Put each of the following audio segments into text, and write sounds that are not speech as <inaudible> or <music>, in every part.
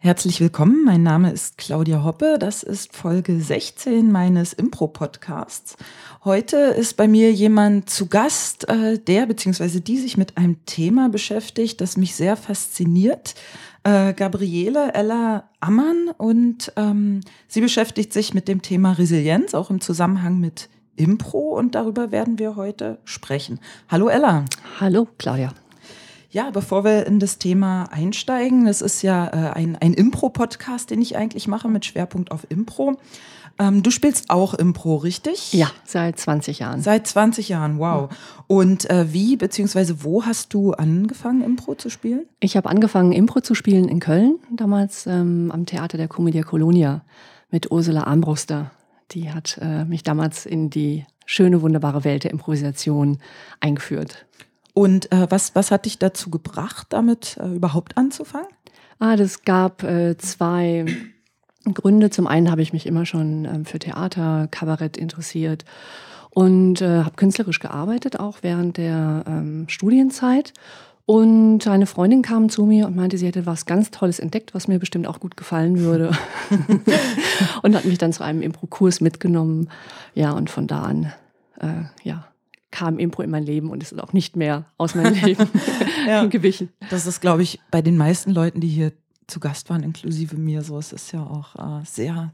Herzlich willkommen, mein Name ist Claudia Hoppe, das ist Folge 16 meines Impro-Podcasts. Heute ist bei mir jemand zu Gast, äh, der bzw. die sich mit einem Thema beschäftigt, das mich sehr fasziniert. Äh, Gabriele Ella Ammann und ähm, sie beschäftigt sich mit dem Thema Resilienz, auch im Zusammenhang mit Impro und darüber werden wir heute sprechen. Hallo Ella. Hallo Claudia. Ja, bevor wir in das Thema einsteigen, das ist ja äh, ein, ein Impro-Podcast, den ich eigentlich mache mit Schwerpunkt auf Impro. Ähm, du spielst auch Impro, richtig? Ja, seit 20 Jahren. Seit 20 Jahren, wow. Und äh, wie bzw. wo hast du angefangen, Impro zu spielen? Ich habe angefangen, Impro zu spielen in Köln, damals ähm, am Theater der Commedia Colonia mit Ursula Armbruster. Die hat äh, mich damals in die schöne, wunderbare Welt der Improvisation eingeführt. Und äh, was, was hat dich dazu gebracht, damit äh, überhaupt anzufangen? Ah, das gab äh, zwei Gründe. Zum einen habe ich mich immer schon ähm, für Theater, Kabarett interessiert und äh, habe künstlerisch gearbeitet, auch während der ähm, Studienzeit. Und eine Freundin kam zu mir und meinte, sie hätte was ganz Tolles entdeckt, was mir bestimmt auch gut gefallen würde. <laughs> und hat mich dann zu einem Impro-Kurs mitgenommen. Ja, und von da an, äh, ja, kam Impro in mein Leben und ist auch nicht mehr aus meinem <laughs> Leben ja. <laughs> gewichen. Das ist, glaube ich, bei den meisten Leuten, die hier zu Gast waren, inklusive mir, so es ist ja auch äh, sehr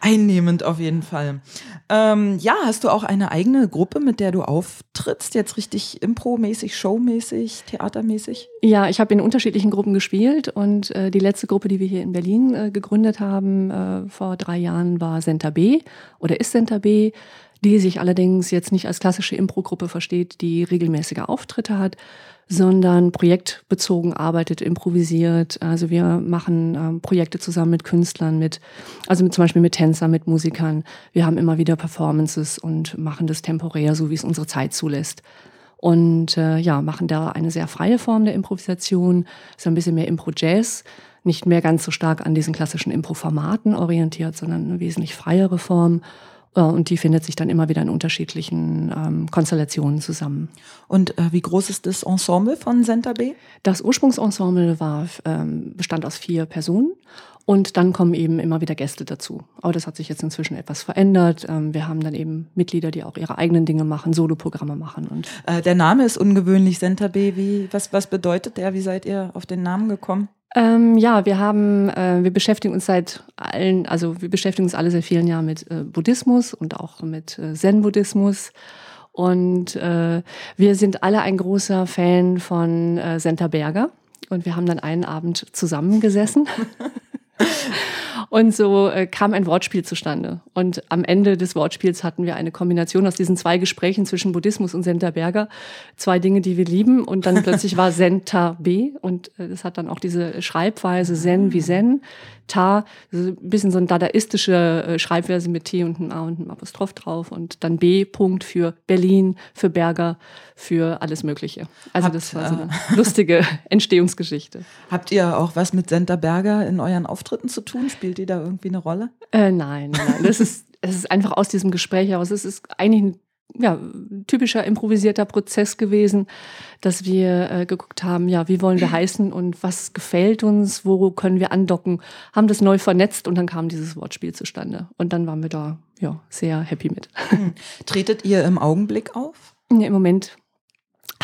einnehmend auf jeden Fall. Ähm, ja, hast du auch eine eigene Gruppe, mit der du auftrittst, jetzt richtig Impro-mäßig, Show-mäßig, Theatermäßig? Ja, ich habe in unterschiedlichen Gruppen gespielt und äh, die letzte Gruppe, die wir hier in Berlin äh, gegründet haben äh, vor drei Jahren, war Center B oder ist Center B die sich allerdings jetzt nicht als klassische Impro-Gruppe versteht, die regelmäßige Auftritte hat, sondern projektbezogen arbeitet, improvisiert. Also wir machen ähm, Projekte zusammen mit Künstlern, mit, also mit, zum Beispiel mit Tänzern, mit Musikern. Wir haben immer wieder Performances und machen das temporär, so wie es unsere Zeit zulässt. Und äh, ja, machen da eine sehr freie Form der Improvisation, so ein bisschen mehr Impro-Jazz, nicht mehr ganz so stark an diesen klassischen Impro-Formaten orientiert, sondern eine wesentlich freiere Form. Äh, und die findet sich dann immer wieder in unterschiedlichen ähm, Konstellationen zusammen. Und äh, wie groß ist das Ensemble von Center B? Das Ursprungsensemble war, ähm, bestand aus vier Personen und dann kommen eben immer wieder Gäste dazu. Aber das hat sich jetzt inzwischen etwas verändert. Ähm, wir haben dann eben Mitglieder, die auch ihre eigenen Dinge machen, Soloprogramme machen. Und äh, der Name ist ungewöhnlich, Center B. Wie, was, was bedeutet der? Wie seid ihr auf den Namen gekommen? Ähm, ja, wir haben, äh, wir beschäftigen uns seit allen, also wir beschäftigen uns alle seit vielen Jahren mit äh, Buddhismus und auch mit äh, Zen-Buddhismus. Und äh, wir sind alle ein großer Fan von äh, Senta Berger. Und wir haben dann einen Abend zusammengesessen. <laughs> Und so äh, kam ein Wortspiel zustande. Und am Ende des Wortspiels hatten wir eine Kombination aus diesen zwei Gesprächen zwischen Buddhismus und Senta Berger. Zwei Dinge, die wir lieben. Und dann plötzlich war <laughs> Senta B. Und äh, es hat dann auch diese Schreibweise Zen wie Zen. Ta, also ein bisschen so eine dadaistische äh, Schreibweise mit T und einem A und einem Apostroph drauf. Und dann B. Punkt für Berlin, für Berger, für alles Mögliche. Also Habt, das war so eine äh, lustige <laughs> Entstehungsgeschichte. Habt ihr auch was mit Senta Berger in euren Auftritten zu tun? Spielt ihr da irgendwie eine Rolle? Äh, nein, nein. Das ist, es ist einfach aus diesem Gespräch heraus. Es ist eigentlich ein ja, typischer improvisierter Prozess gewesen, dass wir äh, geguckt haben, ja, wie wollen wir heißen und was gefällt uns, wo können wir andocken, haben das neu vernetzt und dann kam dieses Wortspiel zustande. Und dann waren wir da ja, sehr happy mit. Hm. Tretet ihr im Augenblick auf? Ja, Im Moment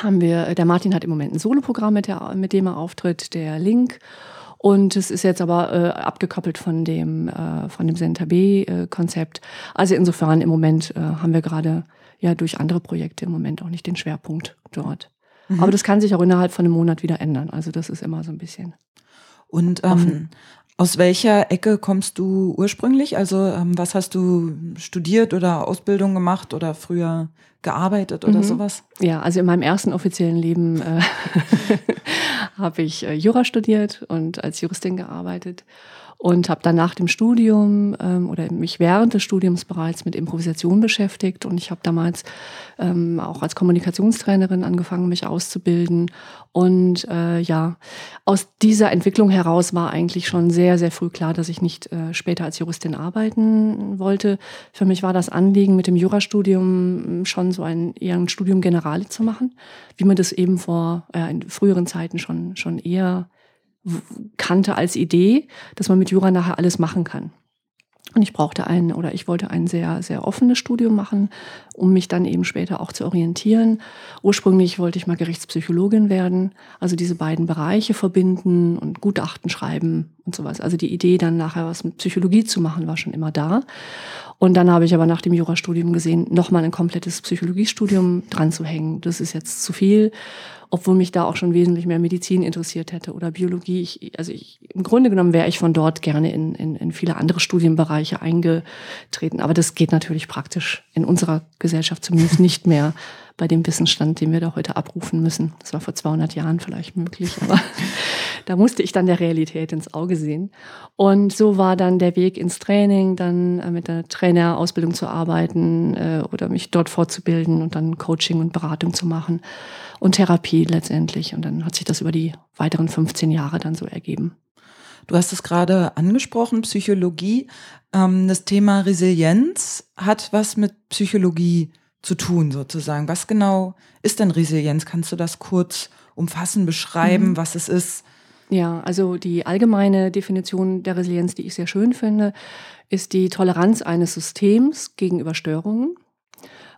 haben wir, der Martin hat im Moment ein Soloprogramm, mit, mit dem er auftritt, der Link. Und es ist jetzt aber äh, abgekoppelt von dem, äh, von dem Center B-Konzept. Äh, also insofern im Moment äh, haben wir gerade ja durch andere Projekte im Moment auch nicht den Schwerpunkt dort. Mhm. Aber das kann sich auch innerhalb von einem Monat wieder ändern. Also das ist immer so ein bisschen. Und ähm, aus welcher Ecke kommst du ursprünglich? Also ähm, was hast du studiert oder Ausbildung gemacht oder früher gearbeitet oder mhm. sowas? Ja, also in meinem ersten offiziellen Leben äh, <laughs> habe ich äh, Jura studiert und als Juristin gearbeitet und habe dann nach dem Studium ähm, oder mich während des Studiums bereits mit Improvisation beschäftigt und ich habe damals ähm, auch als Kommunikationstrainerin angefangen, mich auszubilden und äh, ja, aus dieser Entwicklung heraus war eigentlich schon sehr, sehr früh klar, dass ich nicht äh, später als Juristin arbeiten wollte. Für mich war das Anliegen, mit dem Jurastudium schon so ein eher ein Studium Generale zu machen, wie man das eben vor äh, in früheren Zeiten schon, schon eher kannte als Idee, dass man mit Jura nachher alles machen kann. Und ich brauchte ein oder ich wollte ein sehr, sehr offenes Studium machen, um mich dann eben später auch zu orientieren. Ursprünglich wollte ich mal Gerichtspsychologin werden, also diese beiden Bereiche verbinden und Gutachten schreiben und sowas. Also die Idee, dann nachher was mit Psychologie zu machen, war schon immer da. Und dann habe ich aber nach dem Jurastudium gesehen, nochmal ein komplettes Psychologiestudium dran zu hängen. Das ist jetzt zu viel obwohl mich da auch schon wesentlich mehr Medizin interessiert hätte oder Biologie. Ich, also ich, im Grunde genommen wäre ich von dort gerne in, in, in viele andere Studienbereiche eingetreten. Aber das geht natürlich praktisch in unserer Gesellschaft zumindest nicht mehr bei dem Wissensstand, den wir da heute abrufen müssen. Das war vor 200 Jahren vielleicht möglich, aber <laughs> da musste ich dann der Realität ins Auge sehen. Und so war dann der Weg ins Training, dann äh, mit der Trainerausbildung zu arbeiten äh, oder mich dort fortzubilden und dann Coaching und Beratung zu machen und Therapie letztendlich. Und dann hat sich das über die weiteren 15 Jahre dann so ergeben. Du hast es gerade angesprochen, Psychologie. Ähm, das Thema Resilienz hat was mit Psychologie zu tun, sozusagen. Was genau ist denn Resilienz? Kannst du das kurz umfassen, beschreiben, mhm. was es ist? Ja, also die allgemeine Definition der Resilienz, die ich sehr schön finde, ist die Toleranz eines Systems gegenüber Störungen.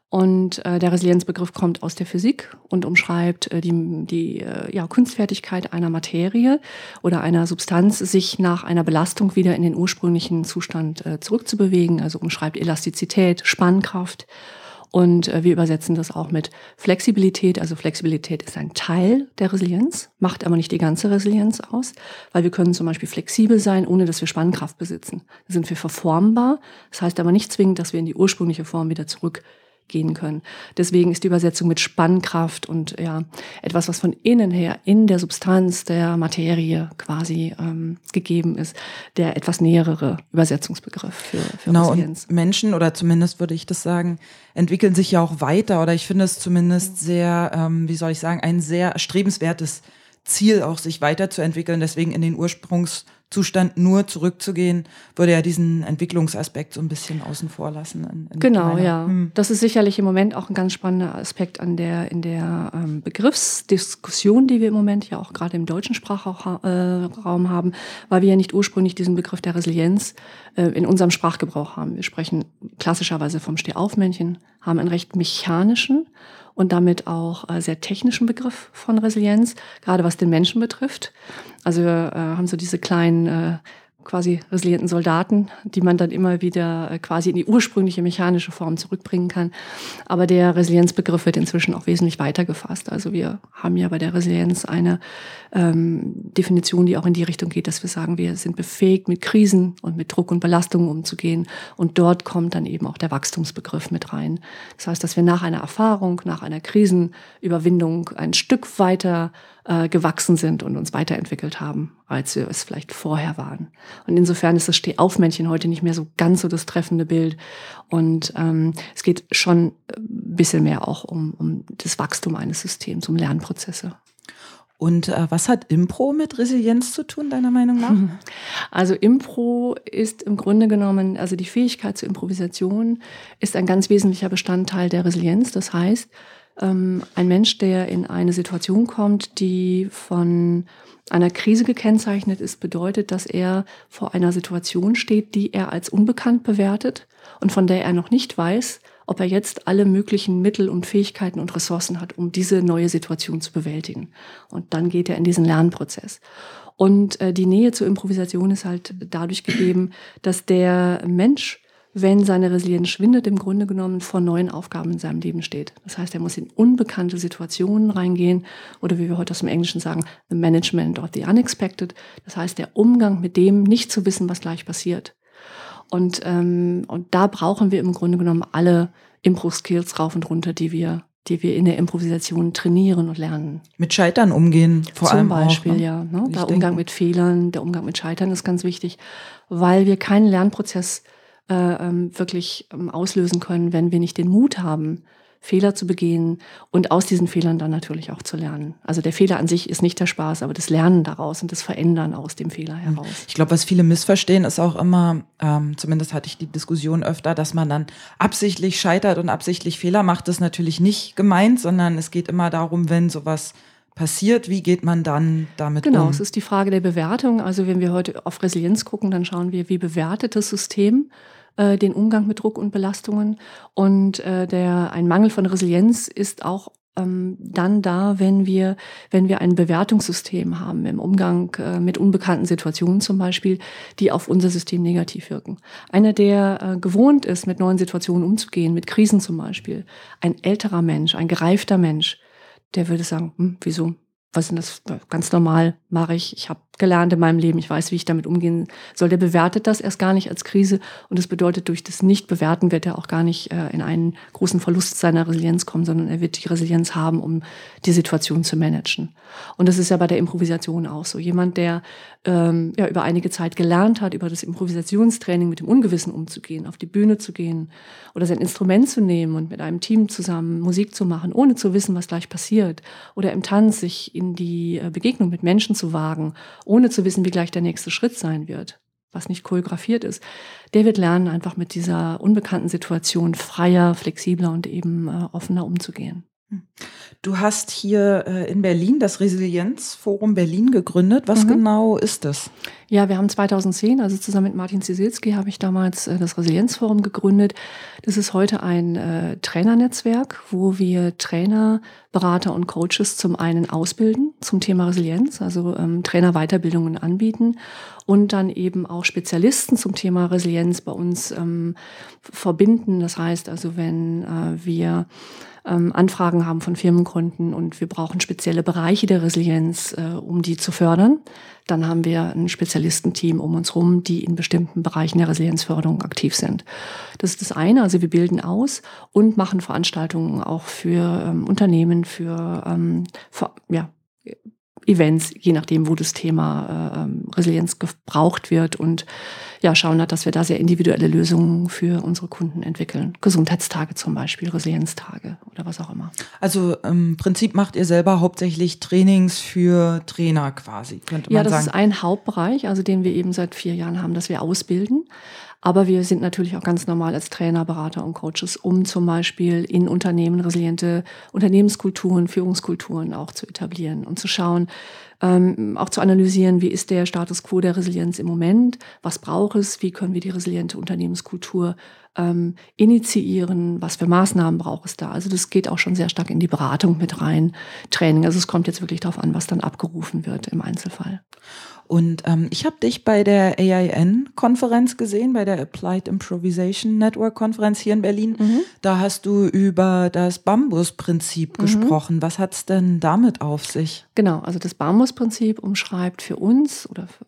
Und äh, der Resilienzbegriff kommt aus der Physik und umschreibt äh, die, die äh, ja, Kunstfertigkeit einer Materie oder einer Substanz, sich nach einer Belastung wieder in den ursprünglichen Zustand äh, zurückzubewegen. Also umschreibt Elastizität, Spannkraft. Und äh, wir übersetzen das auch mit Flexibilität. Also Flexibilität ist ein Teil der Resilienz, macht aber nicht die ganze Resilienz aus, weil wir können zum Beispiel flexibel sein, ohne dass wir Spannkraft besitzen. Da sind wir verformbar. Das heißt aber nicht zwingend, dass wir in die ursprüngliche Form wieder zurück gehen können. Deswegen ist die Übersetzung mit Spannkraft und ja etwas, was von innen her in der Substanz der Materie quasi ähm, gegeben ist, der etwas näherere Übersetzungsbegriff für, für genau, Resilienz. Und Menschen oder zumindest würde ich das sagen, entwickeln sich ja auch weiter oder ich finde es zumindest sehr, ähm, wie soll ich sagen, ein sehr erstrebenswertes Ziel auch sich weiterzuentwickeln, deswegen in den Ursprungs Zustand nur zurückzugehen, würde ja diesen Entwicklungsaspekt so ein bisschen außen vor lassen. In, in genau, meiner, ja. Hm. Das ist sicherlich im Moment auch ein ganz spannender Aspekt an der, in der ähm, Begriffsdiskussion, die wir im Moment ja auch gerade im deutschen Sprachraum äh, haben, weil wir ja nicht ursprünglich diesen Begriff der Resilienz äh, in unserem Sprachgebrauch haben. Wir sprechen klassischerweise vom Stehaufmännchen, haben einen recht mechanischen und damit auch äh, sehr technischen Begriff von Resilienz, gerade was den Menschen betrifft. Also wir äh, haben so diese kleinen äh, quasi resilienten Soldaten, die man dann immer wieder äh, quasi in die ursprüngliche mechanische Form zurückbringen kann. Aber der Resilienzbegriff wird inzwischen auch wesentlich weiter gefasst. Also wir haben ja bei der Resilienz eine ähm, Definition, die auch in die Richtung geht, dass wir sagen, wir sind befähigt, mit Krisen und mit Druck und Belastungen umzugehen. Und dort kommt dann eben auch der Wachstumsbegriff mit rein. Das heißt, dass wir nach einer Erfahrung, nach einer Krisenüberwindung ein Stück weiter äh, gewachsen sind und uns weiterentwickelt haben, als wir es vielleicht vorher waren. Und insofern ist das Stehaufmännchen heute nicht mehr so ganz so das treffende Bild. Und ähm, es geht schon ein bisschen mehr auch um, um das Wachstum eines Systems, um Lernprozesse. Und äh, was hat Impro mit Resilienz zu tun, deiner Meinung nach? <laughs> Also Impro ist im Grunde genommen, also die Fähigkeit zur Improvisation ist ein ganz wesentlicher Bestandteil der Resilienz. Das heißt, ähm, ein Mensch, der in eine Situation kommt, die von einer Krise gekennzeichnet ist, bedeutet, dass er vor einer Situation steht, die er als unbekannt bewertet und von der er noch nicht weiß, ob er jetzt alle möglichen Mittel und Fähigkeiten und Ressourcen hat, um diese neue Situation zu bewältigen. Und dann geht er in diesen Lernprozess. Und äh, die Nähe zur Improvisation ist halt dadurch gegeben, dass der Mensch wenn seine Resilienz schwindet, im Grunde genommen vor neuen Aufgaben in seinem Leben steht. Das heißt, er muss in unbekannte Situationen reingehen oder wie wir heute aus dem Englischen sagen, the management of the unexpected. Das heißt, der Umgang mit dem, nicht zu wissen, was gleich passiert. Und, ähm, und da brauchen wir im Grunde genommen alle Impro-Skills rauf und runter, die wir die wir in der Improvisation trainieren und lernen. Mit Scheitern umgehen, vor Zum allem. Zum Beispiel, auch, ne? ja. Ne? Der Umgang mit Fehlern, der Umgang mit Scheitern ist ganz wichtig, weil wir keinen Lernprozess äh, ähm, wirklich ähm, auslösen können, wenn wir nicht den Mut haben, Fehler zu begehen und aus diesen Fehlern dann natürlich auch zu lernen. Also der Fehler an sich ist nicht der Spaß, aber das Lernen daraus und das Verändern aus dem Fehler hm. heraus. Ich glaube, was viele missverstehen, ist auch immer, ähm, zumindest hatte ich die Diskussion öfter, dass man dann absichtlich scheitert und absichtlich Fehler macht. Das ist natürlich nicht gemeint, sondern es geht immer darum, wenn sowas passiert, wie geht man dann damit genau, um? Genau, es ist die Frage der Bewertung. Also wenn wir heute auf Resilienz gucken, dann schauen wir, wie bewertet das System äh, den Umgang mit Druck und Belastungen. Und äh, der, ein Mangel von Resilienz ist auch ähm, dann da, wenn wir, wenn wir ein Bewertungssystem haben im Umgang äh, mit unbekannten Situationen zum Beispiel, die auf unser System negativ wirken. Einer, der äh, gewohnt ist, mit neuen Situationen umzugehen, mit Krisen zum Beispiel, ein älterer Mensch, ein gereifter Mensch, der würde sagen, hm, wieso? Was ist das? Ganz normal mache ich. Ich habe gelernt in meinem Leben, ich weiß, wie ich damit umgehen soll. Der bewertet das erst gar nicht als Krise und das bedeutet, durch das Nicht-Bewerten wird er auch gar nicht äh, in einen großen Verlust seiner Resilienz kommen, sondern er wird die Resilienz haben, um die Situation zu managen. Und das ist ja bei der Improvisation auch so. Jemand, der ähm, ja über einige Zeit gelernt hat, über das Improvisationstraining mit dem Ungewissen umzugehen, auf die Bühne zu gehen oder sein Instrument zu nehmen und mit einem Team zusammen Musik zu machen, ohne zu wissen, was gleich passiert, oder im Tanz sich in die äh, Begegnung mit Menschen zu wagen ohne zu wissen, wie gleich der nächste Schritt sein wird, was nicht choreografiert ist, der wird lernen, einfach mit dieser unbekannten Situation freier, flexibler und eben äh, offener umzugehen. Hm. Du hast hier äh, in Berlin das Resilienzforum Berlin gegründet. Was mhm. genau ist das? Ja, wir haben 2010, also zusammen mit Martin Zisilski, habe ich damals äh, das Resilienzforum gegründet. Das ist heute ein äh, Trainernetzwerk, wo wir Trainer, Berater und Coaches zum einen ausbilden zum Thema Resilienz, also ähm, Trainerweiterbildungen anbieten und dann eben auch Spezialisten zum Thema Resilienz bei uns ähm, verbinden. Das heißt also, wenn äh, wir ähm, Anfragen haben von Firmenkunden und wir brauchen spezielle Bereiche der Resilienz, äh, um die zu fördern. Dann haben wir ein Spezialistenteam um uns herum, die in bestimmten Bereichen der Resilienzförderung aktiv sind. Das ist das eine, also wir bilden aus und machen Veranstaltungen auch für ähm, Unternehmen, für, ähm, für ja, Events, je nachdem, wo das Thema äh, ähm, Resilienz gebraucht wird und ja, schauen hat, dass wir da sehr individuelle Lösungen für unsere Kunden entwickeln. Gesundheitstage zum Beispiel, Resilienztage oder was auch immer. Also im Prinzip macht ihr selber hauptsächlich Trainings für Trainer quasi, könnte man sagen. Ja, das ist ein Hauptbereich, also den wir eben seit vier Jahren haben, dass wir ausbilden. Aber wir sind natürlich auch ganz normal als Trainer, Berater und Coaches, um zum Beispiel in Unternehmen resiliente Unternehmenskulturen, Führungskulturen auch zu etablieren und zu schauen, ähm, auch zu analysieren, wie ist der Status quo der Resilienz im Moment, was braucht es, wie können wir die resiliente Unternehmenskultur ähm, initiieren, was für Maßnahmen braucht es da. Also das geht auch schon sehr stark in die Beratung mit rein, Training. Also es kommt jetzt wirklich darauf an, was dann abgerufen wird im Einzelfall. Und ähm, ich habe dich bei der AIN-Konferenz gesehen, bei der Applied Improvisation Network-Konferenz hier in Berlin. Mhm. Da hast du über das Bambus-Prinzip mhm. gesprochen. Was hat es denn damit auf sich? Genau, also das Bambus-Prinzip umschreibt für uns oder für,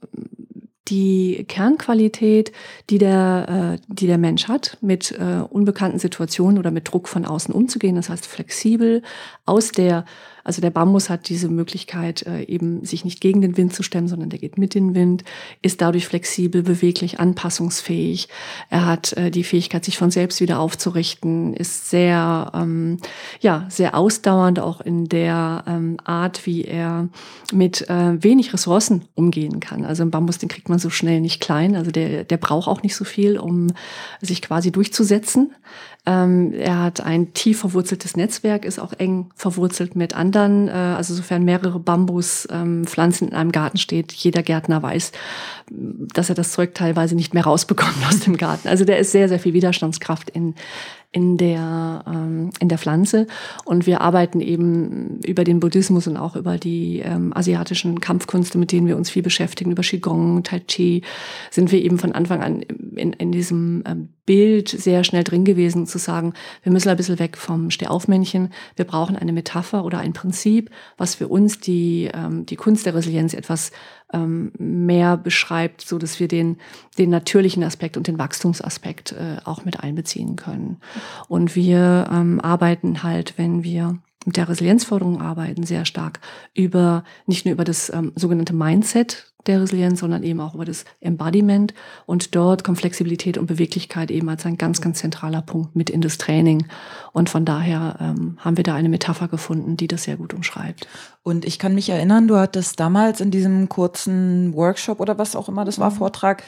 die Kernqualität, die der, äh, die der Mensch hat, mit äh, unbekannten Situationen oder mit Druck von außen umzugehen. Das heißt, flexibel aus der also der Bambus hat diese Möglichkeit, äh, eben sich nicht gegen den Wind zu stemmen, sondern der geht mit dem Wind, ist dadurch flexibel, beweglich, anpassungsfähig. Er hat äh, die Fähigkeit, sich von selbst wieder aufzurichten, ist sehr, ähm, ja, sehr ausdauernd auch in der ähm, Art, wie er mit äh, wenig Ressourcen umgehen kann. Also ein Bambus, den kriegt man so schnell nicht klein. Also der, der braucht auch nicht so viel, um sich quasi durchzusetzen. Ähm, er hat ein tief verwurzeltes Netzwerk, ist auch eng verwurzelt mit anderen. Äh, also sofern mehrere Bambuspflanzen ähm, in einem Garten steht, jeder Gärtner weiß, dass er das Zeug teilweise nicht mehr rausbekommt <laughs> aus dem Garten. Also der ist sehr, sehr viel Widerstandskraft in, in der, ähm, in der Pflanze. Und wir arbeiten eben über den Buddhismus und auch über die ähm, asiatischen Kampfkünste, mit denen wir uns viel beschäftigen, über Qigong, Tai Chi, sind wir eben von Anfang an in, in diesem ähm, Bild sehr schnell drin gewesen, zu sagen, wir müssen ein bisschen weg vom Stehaufmännchen. Wir brauchen eine Metapher oder ein Prinzip, was für uns die, ähm, die Kunst der Resilienz etwas ähm, mehr beschreibt, so dass wir den, den natürlichen Aspekt und den Wachstumsaspekt äh, auch mit einbeziehen können. Und wir ähm, arbeiten halt, wenn wir mit der Resilienzförderung arbeiten, sehr stark über, nicht nur über das ähm, sogenannte Mindset der Resilienz, sondern eben auch über das Embodiment. Und dort kommt Flexibilität und Beweglichkeit eben als ein ganz, ganz zentraler Punkt mit in das Training. Und von daher ähm, haben wir da eine Metapher gefunden, die das sehr gut umschreibt. Und ich kann mich erinnern, du hattest damals in diesem kurzen Workshop oder was auch immer das war, mhm. Vortrag,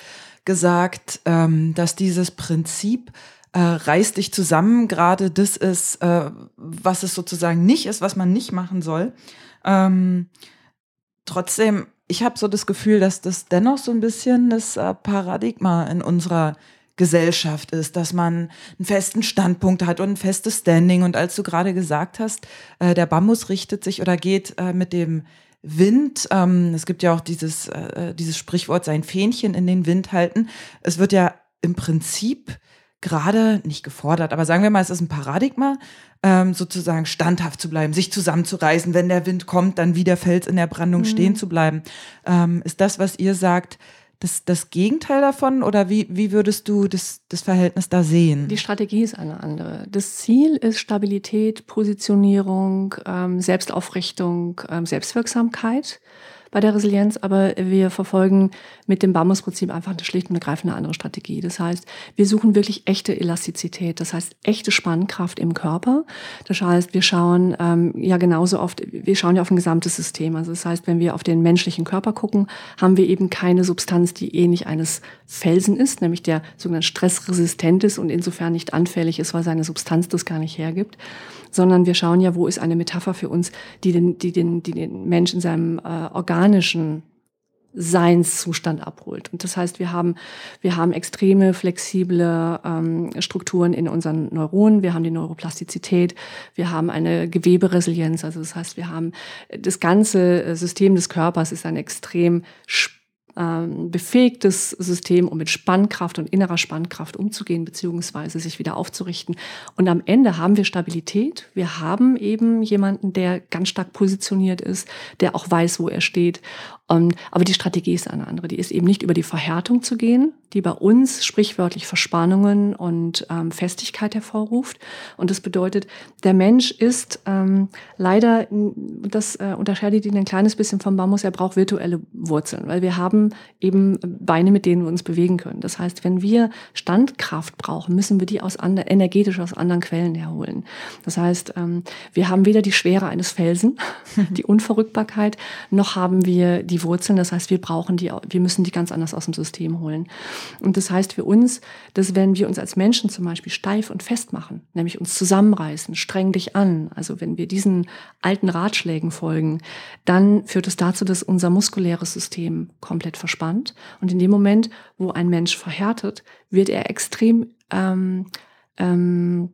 gesagt, ähm, dass dieses Prinzip äh, reiß dich zusammen, gerade das ist, äh, was es sozusagen nicht ist, was man nicht machen soll. Ähm, trotzdem, ich habe so das Gefühl, dass das dennoch so ein bisschen das äh, Paradigma in unserer Gesellschaft ist, dass man einen festen Standpunkt hat und ein festes Standing. Und als du gerade gesagt hast, äh, der Bambus richtet sich oder geht äh, mit dem Wind, ähm, es gibt ja auch dieses, äh, dieses Sprichwort, sein Fähnchen in den Wind halten. Es wird ja im Prinzip gerade nicht gefordert, aber sagen wir mal, es ist ein Paradigma, ähm, sozusagen standhaft zu bleiben, sich zusammenzureißen, wenn der Wind kommt, dann wie der Fels in der Brandung mhm. stehen zu bleiben. Ähm, ist das, was ihr sagt, das, das Gegenteil davon oder wie, wie würdest du das, das Verhältnis da sehen? Die Strategie ist eine andere. Das Ziel ist Stabilität, Positionierung, ähm, Selbstaufrichtung, ähm, Selbstwirksamkeit bei der Resilienz, aber wir verfolgen mit dem Bambusprinzip einfach eine schlicht und ergreifend eine andere Strategie. Das heißt, wir suchen wirklich echte Elastizität, das heißt echte Spannkraft im Körper. Das heißt, wir schauen ähm, ja genauso oft, wir schauen ja auf ein gesamtes System. Also das heißt, wenn wir auf den menschlichen Körper gucken, haben wir eben keine Substanz, die ähnlich eines Felsen ist, nämlich der sogenannte stressresistent ist und insofern nicht anfällig ist, weil seine Substanz das gar nicht hergibt sondern wir schauen ja, wo ist eine Metapher für uns, die den, die den, die den Mensch in seinem äh, organischen Seinszustand abholt. Und das heißt, wir haben, wir haben extreme flexible ähm, Strukturen in unseren Neuronen, wir haben die Neuroplastizität, wir haben eine Geweberesilienz, also das heißt, wir haben das ganze System des Körpers ist ein extrem ähm, befähigtes System, um mit Spannkraft und innerer Spannkraft umzugehen, beziehungsweise sich wieder aufzurichten. Und am Ende haben wir Stabilität. Wir haben eben jemanden, der ganz stark positioniert ist, der auch weiß, wo er steht. Und, aber die Strategie ist eine andere. Die ist eben nicht über die Verhärtung zu gehen, die bei uns sprichwörtlich Verspannungen und ähm, Festigkeit hervorruft. Und das bedeutet, der Mensch ist ähm, leider, das äh, unterscheidet ihn ein kleines bisschen vom Bambus, er braucht virtuelle Wurzeln, weil wir haben eben Beine, mit denen wir uns bewegen können. Das heißt, wenn wir Standkraft brauchen, müssen wir die aus andre, energetisch aus anderen Quellen herholen. Das heißt, ähm, wir haben weder die Schwere eines Felsen, <laughs> die Unverrückbarkeit, noch haben wir die Wurzeln. Das heißt, wir brauchen die, wir müssen die ganz anders aus dem System holen. Und das heißt für uns, dass wenn wir uns als Menschen zum Beispiel steif und fest machen, nämlich uns zusammenreißen, streng dich an, also wenn wir diesen alten Ratschlägen folgen, dann führt es dazu, dass unser muskuläres System komplett verspannt. Und in dem Moment, wo ein Mensch verhärtet, wird er extrem ähm, ähm,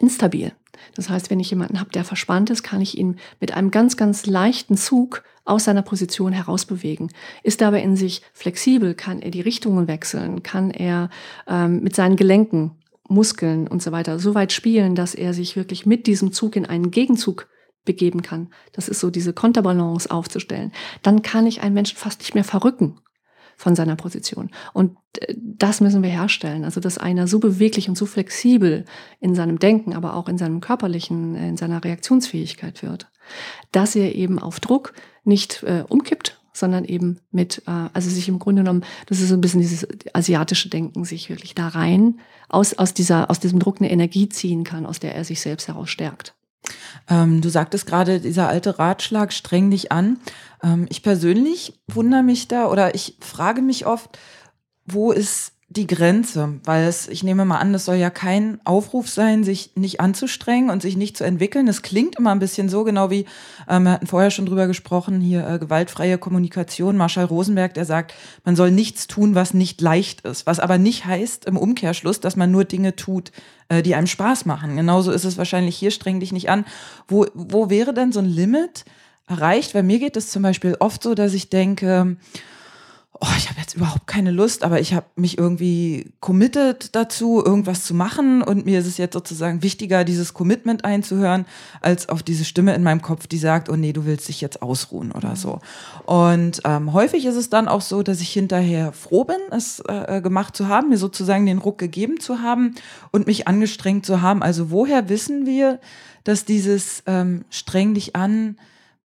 instabil. Das heißt, wenn ich jemanden habe, der verspannt ist, kann ich ihn mit einem ganz, ganz leichten Zug aus seiner Position herausbewegen. Ist aber in sich flexibel, kann er die Richtungen wechseln, kann er ähm, mit seinen Gelenken, Muskeln und so weiter so weit spielen, dass er sich wirklich mit diesem Zug in einen Gegenzug begeben kann. Das ist so diese Konterbalance aufzustellen. Dann kann ich einen Menschen fast nicht mehr verrücken von seiner Position. Und äh, das müssen wir herstellen. Also, dass einer so beweglich und so flexibel in seinem Denken, aber auch in seinem körperlichen, äh, in seiner Reaktionsfähigkeit wird, dass er eben auf Druck nicht äh, umkippt, sondern eben mit, äh, also sich im Grunde genommen, das ist so ein bisschen dieses asiatische Denken, sich wirklich da rein aus, aus, dieser, aus diesem Druck eine Energie ziehen kann, aus der er sich selbst heraus stärkt. Ähm, du sagtest gerade, dieser alte Ratschlag, streng dich an. Ähm, ich persönlich wundere mich da oder ich frage mich oft, wo ist die Grenze? Weil es, ich nehme mal an, das soll ja kein Aufruf sein, sich nicht anzustrengen und sich nicht zu entwickeln. Es klingt immer ein bisschen so, genau wie, ähm, wir hatten vorher schon drüber gesprochen, hier äh, gewaltfreie Kommunikation. Marshall Rosenberg, der sagt, man soll nichts tun, was nicht leicht ist. Was aber nicht heißt im Umkehrschluss, dass man nur Dinge tut, äh, die einem Spaß machen. Genauso ist es wahrscheinlich hier, streng dich nicht an. Wo, wo wäre denn so ein Limit erreicht? Weil mir geht es zum Beispiel oft so, dass ich denke, oh, ich habe jetzt überhaupt keine Lust, aber ich habe mich irgendwie committed dazu, irgendwas zu machen und mir ist es jetzt sozusagen wichtiger, dieses Commitment einzuhören, als auf diese Stimme in meinem Kopf, die sagt, oh nee, du willst dich jetzt ausruhen oder so. Und ähm, häufig ist es dann auch so, dass ich hinterher froh bin, es äh, gemacht zu haben, mir sozusagen den Ruck gegeben zu haben und mich angestrengt zu haben. Also woher wissen wir, dass dieses ähm, streng dich an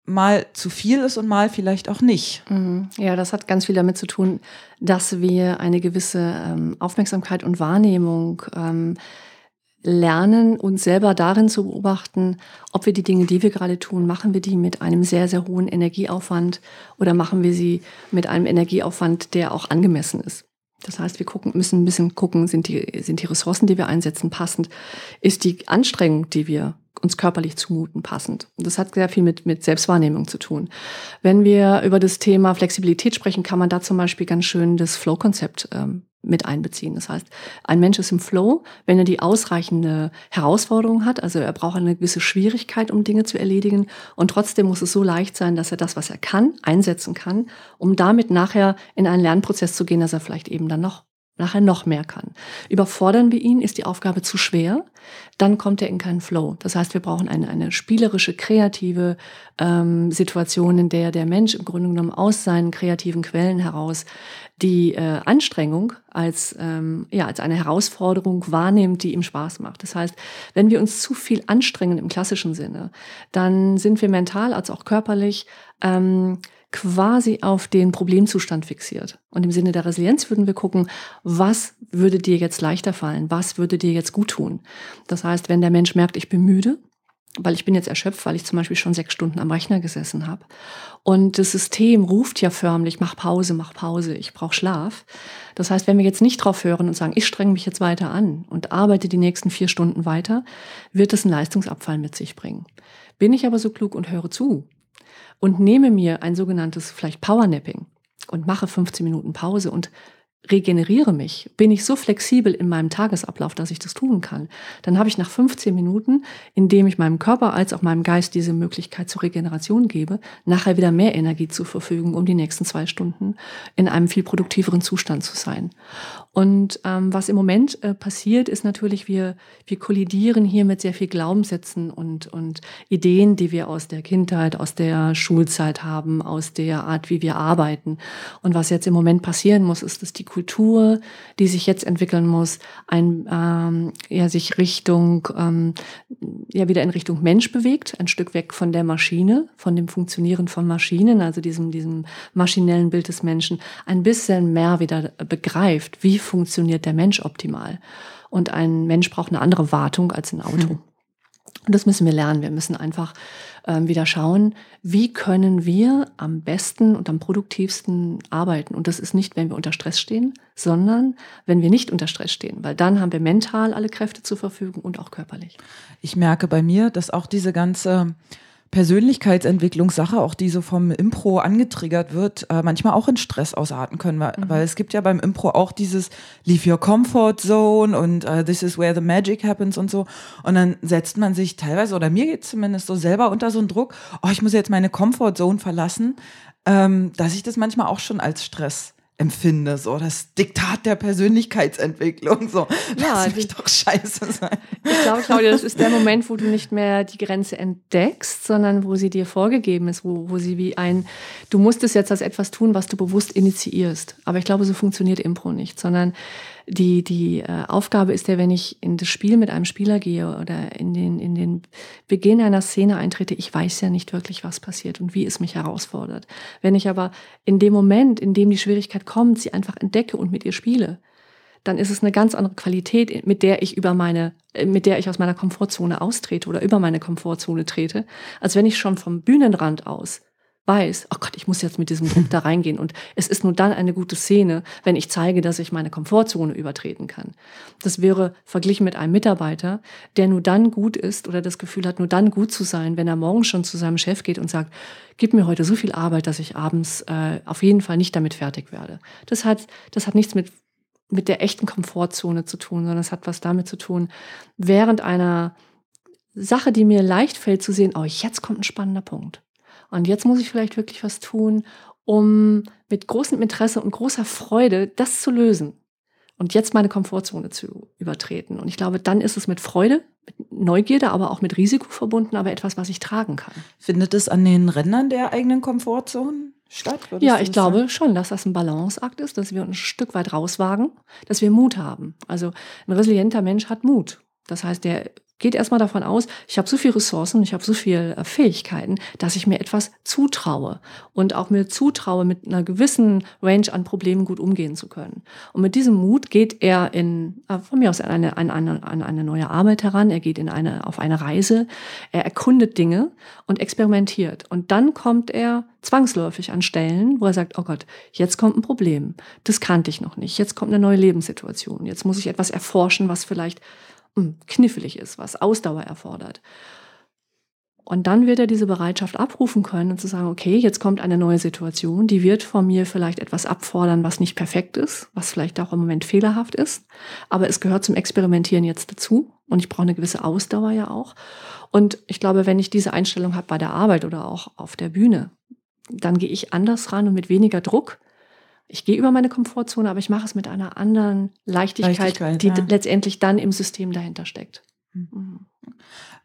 mal zu viel ist und mal vielleicht auch nicht. Mhm. Ja, das hat ganz viel damit zu tun, dass wir eine gewisse ähm, Aufmerksamkeit und Wahrnehmung ähm, lernen, uns selber darin zu beobachten, ob wir die Dinge, die wir gerade tun, machen wir die mit einem sehr, sehr hohen Energieaufwand oder machen wir sie mit einem Energieaufwand, der auch angemessen ist. Das heißt, wir gucken, müssen ein bisschen gucken, sind die, sind die Ressourcen, die wir einsetzen, passend? Ist die Anstrengung, die wir uns körperlich zumuten, passend. Und das hat sehr viel mit, mit Selbstwahrnehmung zu tun. Wenn wir über das Thema Flexibilität sprechen, kann man da zum Beispiel ganz schön das Flow-Konzept ähm, mit einbeziehen. Das heißt, ein Mensch ist im Flow, wenn er die ausreichende Herausforderung hat, also er braucht eine gewisse Schwierigkeit, um Dinge zu erledigen und trotzdem muss es so leicht sein, dass er das, was er kann, einsetzen kann, um damit nachher in einen Lernprozess zu gehen, dass er vielleicht eben dann noch nachher noch mehr kann. Überfordern wir ihn, ist die Aufgabe zu schwer, dann kommt er in keinen Flow. Das heißt, wir brauchen eine, eine spielerische, kreative ähm, Situation, in der der Mensch im Grunde genommen aus seinen kreativen Quellen heraus die äh, Anstrengung als, ähm, ja, als eine Herausforderung wahrnimmt, die ihm Spaß macht. Das heißt, wenn wir uns zu viel anstrengen im klassischen Sinne, dann sind wir mental als auch körperlich ähm, quasi auf den Problemzustand fixiert. Und im Sinne der Resilienz würden wir gucken, was würde dir jetzt leichter fallen? Was würde dir jetzt gut tun? Das heißt, wenn der Mensch merkt, ich bin müde, weil ich bin jetzt erschöpft, weil ich zum Beispiel schon sechs Stunden am Rechner gesessen habe. Und das System ruft ja förmlich, mach Pause, mach Pause, ich brauche Schlaf. Das heißt, wenn wir jetzt nicht drauf hören und sagen, ich strenge mich jetzt weiter an und arbeite die nächsten vier Stunden weiter, wird es einen Leistungsabfall mit sich bringen. Bin ich aber so klug und höre zu und nehme mir ein sogenanntes vielleicht Powernapping und mache 15 Minuten Pause und regeneriere mich, bin ich so flexibel in meinem Tagesablauf, dass ich das tun kann, dann habe ich nach 15 Minuten, indem ich meinem Körper als auch meinem Geist diese Möglichkeit zur Regeneration gebe, nachher wieder mehr Energie zur Verfügung, um die nächsten zwei Stunden in einem viel produktiveren Zustand zu sein. Und ähm, was im Moment äh, passiert, ist natürlich, wir, wir kollidieren hier mit sehr viel Glaubenssätzen und, und Ideen, die wir aus der Kindheit, aus der Schulzeit haben, aus der Art, wie wir arbeiten. Und was jetzt im Moment passieren muss, ist, dass die Kultur, die sich jetzt entwickeln muss, ein, ähm, ja, sich Richtung, ähm, ja, wieder in Richtung Mensch bewegt, ein Stück weg von der Maschine, von dem Funktionieren von Maschinen, also diesem, diesem maschinellen Bild des Menschen, ein bisschen mehr wieder begreift, wie funktioniert der Mensch optimal. Und ein Mensch braucht eine andere Wartung als ein Auto. Hm. Und das müssen wir lernen. Wir müssen einfach ähm, wieder schauen, wie können wir am besten und am produktivsten arbeiten. Und das ist nicht, wenn wir unter Stress stehen, sondern wenn wir nicht unter Stress stehen, weil dann haben wir mental alle Kräfte zur Verfügung und auch körperlich. Ich merke bei mir, dass auch diese ganze Persönlichkeitsentwicklungssache, auch die so vom Impro angetriggert wird, äh, manchmal auch in Stress ausarten können. Weil, mhm. weil, es gibt ja beim Impro auch dieses Leave your comfort zone und uh, this is where the magic happens und so. Und dann setzt man sich teilweise, oder mir geht zumindest so selber unter so einen Druck, oh, ich muss jetzt meine Comfort Zone verlassen, ähm, dass ich das manchmal auch schon als Stress empfinde, so das Diktat der Persönlichkeitsentwicklung, so ja, das wird doch scheiße sein. Ich glaube, Claudia, das ist der Moment, wo du nicht mehr die Grenze entdeckst, sondern wo sie dir vorgegeben ist, wo, wo sie wie ein, du musst es jetzt als etwas tun, was du bewusst initiierst. Aber ich glaube, so funktioniert Impro nicht, sondern die, die äh, Aufgabe ist ja, wenn ich in das Spiel mit einem Spieler gehe oder in den, in den Beginn einer Szene eintrete, ich weiß ja nicht wirklich, was passiert und wie es mich herausfordert. Wenn ich aber in dem Moment, in dem die Schwierigkeit kommt, sie einfach entdecke und mit ihr spiele, dann ist es eine ganz andere Qualität, mit der ich über meine, äh, mit der ich aus meiner Komfortzone austrete oder über meine Komfortzone trete, als wenn ich schon vom Bühnenrand aus weiß, oh Gott, ich muss jetzt mit diesem Druck da reingehen. Und es ist nur dann eine gute Szene, wenn ich zeige, dass ich meine Komfortzone übertreten kann. Das wäre verglichen mit einem Mitarbeiter, der nur dann gut ist oder das Gefühl hat, nur dann gut zu sein, wenn er morgen schon zu seinem Chef geht und sagt, gib mir heute so viel Arbeit, dass ich abends äh, auf jeden Fall nicht damit fertig werde. Das hat, das hat nichts mit mit der echten Komfortzone zu tun, sondern es hat was damit zu tun, während einer Sache, die mir leicht fällt, zu sehen, oh, jetzt kommt ein spannender Punkt. Und jetzt muss ich vielleicht wirklich was tun, um mit großem Interesse und großer Freude das zu lösen. Und jetzt meine Komfortzone zu übertreten. Und ich glaube, dann ist es mit Freude, mit Neugierde, aber auch mit Risiko verbunden, aber etwas, was ich tragen kann. Findet es an den Rändern der eigenen Komfortzone statt? Ja, ich glaube sagen? schon, dass das ein Balanceakt ist, dass wir uns ein Stück weit rauswagen, dass wir Mut haben. Also ein resilienter Mensch hat Mut. Das heißt, der geht erstmal davon aus, ich habe so viele Ressourcen, ich habe so viele äh, Fähigkeiten, dass ich mir etwas zutraue und auch mir zutraue, mit einer gewissen Range an Problemen gut umgehen zu können. Und mit diesem Mut geht er in, äh, von mir aus an eine, an eine, an eine neue Arbeit heran, er geht in eine, auf eine Reise, er erkundet Dinge und experimentiert. Und dann kommt er zwangsläufig an Stellen, wo er sagt, oh Gott, jetzt kommt ein Problem, das kannte ich noch nicht, jetzt kommt eine neue Lebenssituation, jetzt muss ich etwas erforschen, was vielleicht knifflig ist, was Ausdauer erfordert. Und dann wird er diese Bereitschaft abrufen können und zu sagen, okay, jetzt kommt eine neue Situation, die wird von mir vielleicht etwas abfordern, was nicht perfekt ist, was vielleicht auch im Moment fehlerhaft ist, aber es gehört zum Experimentieren jetzt dazu und ich brauche eine gewisse Ausdauer ja auch. Und ich glaube, wenn ich diese Einstellung habe bei der Arbeit oder auch auf der Bühne, dann gehe ich anders ran und mit weniger Druck. Ich gehe über meine Komfortzone, aber ich mache es mit einer anderen Leichtigkeit, Leichtigkeit die ja. letztendlich dann im System dahinter steckt. Mhm. mhm.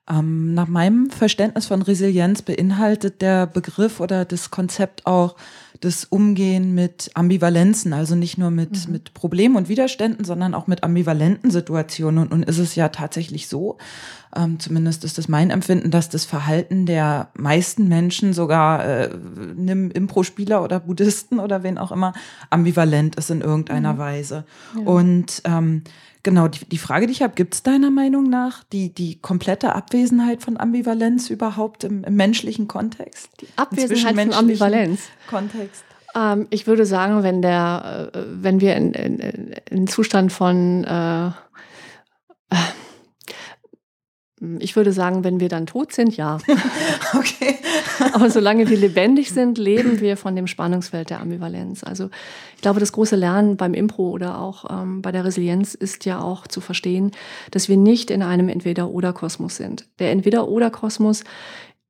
Ähm, nach meinem Verständnis von Resilienz beinhaltet der Begriff oder das Konzept auch das Umgehen mit Ambivalenzen, also nicht nur mit, mhm. mit Problemen und Widerständen, sondern auch mit ambivalenten Situationen. Und, und ist es ja tatsächlich so, ähm, zumindest ist das mein Empfinden, dass das Verhalten der meisten Menschen, sogar äh, nimm Impro-Spieler oder Buddhisten oder wen auch immer, ambivalent ist in irgendeiner mhm. Weise. Ja. Und ähm, Genau, die, die Frage, die ich habe, gibt es deiner Meinung nach die, die komplette Abwesenheit von Ambivalenz überhaupt im, im menschlichen Kontext? Die Abwesenheit von Ambivalenz. Kontext. Ähm, ich würde sagen, wenn der, äh, wenn wir in, in, in Zustand von äh, ich würde sagen, wenn wir dann tot sind, ja. <laughs> okay. <laughs> Aber solange wir lebendig sind, leben wir von dem Spannungsfeld der Ambivalenz. Also ich glaube, das große Lernen beim Impro oder auch ähm, bei der Resilienz ist ja auch zu verstehen, dass wir nicht in einem Entweder-Oder-Kosmos sind. Der Entweder-Oder-Kosmos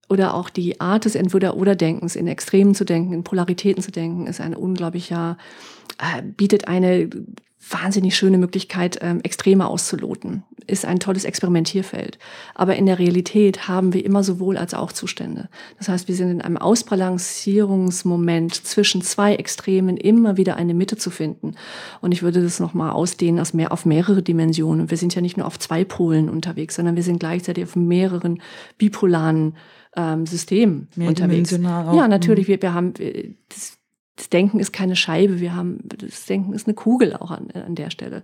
oder auch die Art des Entweder-Oder-Denkens, in Extremen zu denken, in Polaritäten zu denken, ist ein unglaublicher, äh, bietet eine wahnsinnig schöne Möglichkeit, ähm, Extreme auszuloten. Ist ein tolles Experimentierfeld. Aber in der Realität haben wir immer sowohl als auch Zustände. Das heißt, wir sind in einem Ausbalancierungsmoment zwischen zwei Extremen immer wieder eine Mitte zu finden. Und ich würde das nochmal ausdehnen aus mehr, auf mehrere Dimensionen. Wir sind ja nicht nur auf zwei Polen unterwegs, sondern wir sind gleichzeitig auf mehreren bipolaren ähm, Systemen unterwegs. Auch. Ja, natürlich. Mhm. Wir, wir haben, das, das Denken ist keine Scheibe, wir haben, das Denken ist eine Kugel auch an, an der Stelle.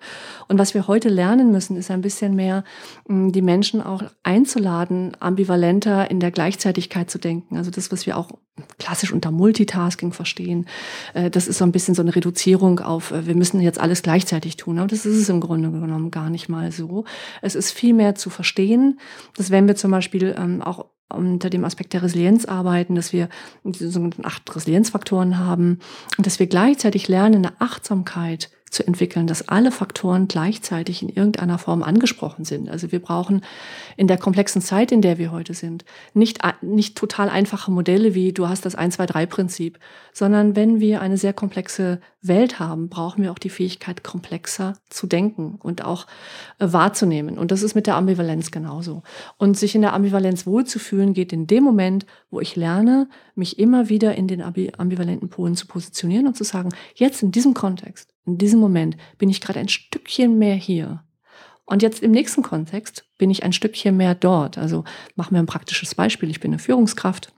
Und was wir heute lernen müssen, ist ein bisschen mehr, mm, die Menschen auch einzuladen, ambivalenter in der Gleichzeitigkeit zu denken. Also das, was wir auch klassisch unter Multitasking verstehen, äh, das ist so ein bisschen so eine Reduzierung auf, äh, wir müssen jetzt alles gleichzeitig tun. Aber das ist es im Grunde genommen gar nicht mal so. Es ist viel mehr zu verstehen, dass wenn wir zum Beispiel ähm, auch unter dem Aspekt der Resilienz arbeiten, dass wir diese sogenannten acht Resilienzfaktoren haben und dass wir gleichzeitig lernen, eine Achtsamkeit zu entwickeln, dass alle Faktoren gleichzeitig in irgendeiner Form angesprochen sind. Also wir brauchen in der komplexen Zeit, in der wir heute sind, nicht, nicht total einfache Modelle wie du hast das 1, 2, 3 Prinzip, sondern wenn wir eine sehr komplexe Welt haben, brauchen wir auch die Fähigkeit, komplexer zu denken und auch äh, wahrzunehmen. Und das ist mit der Ambivalenz genauso. Und sich in der Ambivalenz wohlzufühlen geht in dem Moment, wo ich lerne, mich immer wieder in den ambivalenten Polen zu positionieren und zu sagen, jetzt in diesem Kontext in diesem Moment bin ich gerade ein Stückchen mehr hier. Und jetzt im nächsten Kontext bin ich ein Stückchen mehr dort. Also machen wir ein praktisches Beispiel. Ich bin eine Führungskraft.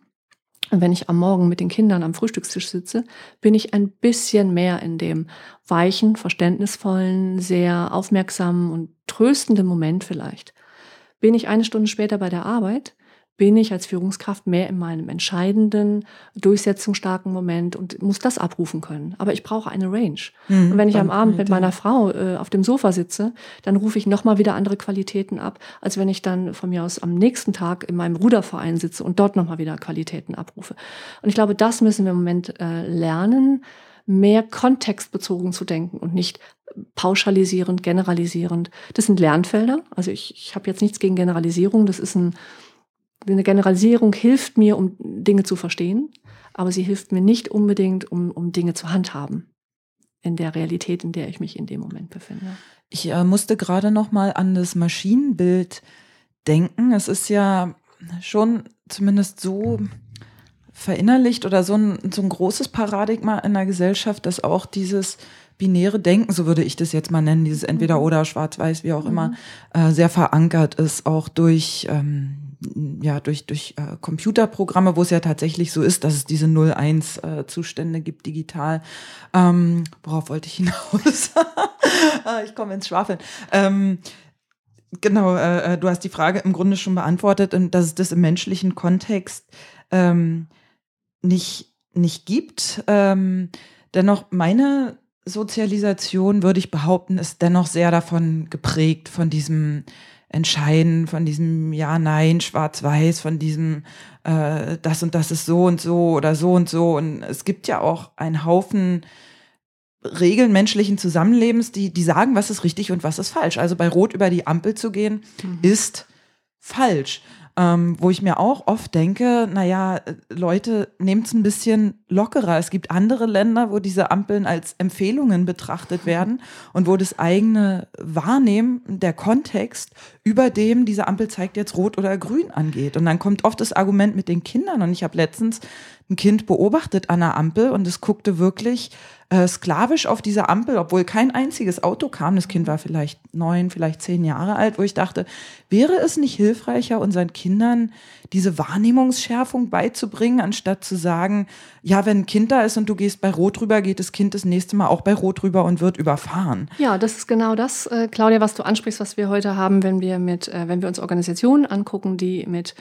Und wenn ich am Morgen mit den Kindern am Frühstückstisch sitze, bin ich ein bisschen mehr in dem weichen, verständnisvollen, sehr aufmerksamen und tröstenden Moment vielleicht. Bin ich eine Stunde später bei der Arbeit, bin ich als Führungskraft mehr in meinem entscheidenden, durchsetzungsstarken Moment und muss das abrufen können. Aber ich brauche eine Range. Mhm, und wenn ich am Abend mit meiner Frau äh, auf dem Sofa sitze, dann rufe ich nochmal wieder andere Qualitäten ab, als wenn ich dann von mir aus am nächsten Tag in meinem Ruderverein sitze und dort nochmal wieder Qualitäten abrufe. Und ich glaube, das müssen wir im Moment äh, lernen, mehr kontextbezogen zu denken und nicht pauschalisierend, generalisierend. Das sind Lernfelder. Also ich, ich habe jetzt nichts gegen Generalisierung. Das ist ein eine Generalisierung hilft mir, um Dinge zu verstehen, aber sie hilft mir nicht unbedingt, um, um Dinge zu handhaben in der Realität, in der ich mich in dem Moment befinde. Ich äh, musste gerade noch mal an das Maschinenbild denken. Es ist ja schon zumindest so verinnerlicht oder so ein, so ein großes Paradigma in der Gesellschaft, dass auch dieses binäre Denken, so würde ich das jetzt mal nennen, dieses entweder mhm. oder schwarz-weiß, wie auch immer, mhm. äh, sehr verankert ist, auch durch ähm, ja, durch, durch äh, Computerprogramme, wo es ja tatsächlich so ist, dass es diese 0-1-Zustände äh, gibt digital. Ähm, worauf wollte ich hinaus? Ah, <laughs> ich komme ins Schwafeln. Ähm, genau, äh, äh, du hast die Frage im Grunde schon beantwortet, dass es das im menschlichen Kontext ähm, nicht, nicht gibt. Ähm, dennoch, meine Sozialisation, würde ich behaupten, ist dennoch sehr davon geprägt, von diesem entscheiden, von diesem Ja, Nein, Schwarz-Weiß, von diesem äh, das und das ist so und so oder so und so. Und es gibt ja auch einen Haufen Regeln menschlichen Zusammenlebens, die, die sagen, was ist richtig und was ist falsch. Also bei Rot über die Ampel zu gehen, mhm. ist falsch. Ähm, wo ich mir auch oft denke, naja, Leute, nehmt es ein bisschen lockerer. Es gibt andere Länder, wo diese Ampeln als Empfehlungen betrachtet werden <laughs> und wo das eigene Wahrnehmen, der Kontext, über dem diese Ampel zeigt jetzt rot oder grün angeht. Und dann kommt oft das Argument mit den Kindern. Und ich habe letztens ein Kind beobachtet an der Ampel und es guckte wirklich äh, sklavisch auf dieser Ampel, obwohl kein einziges Auto kam. Das Kind war vielleicht neun, vielleicht zehn Jahre alt, wo ich dachte, wäre es nicht hilfreicher, unseren Kindern diese Wahrnehmungsschärfung beizubringen, anstatt zu sagen, ja, wenn ein Kind da ist und du gehst bei Rot rüber, geht das Kind das nächste Mal auch bei Rot rüber und wird überfahren. Ja, das ist genau das, äh, Claudia, was du ansprichst, was wir heute haben, wenn wir mit, äh, wenn wir uns Organisationen angucken, die mit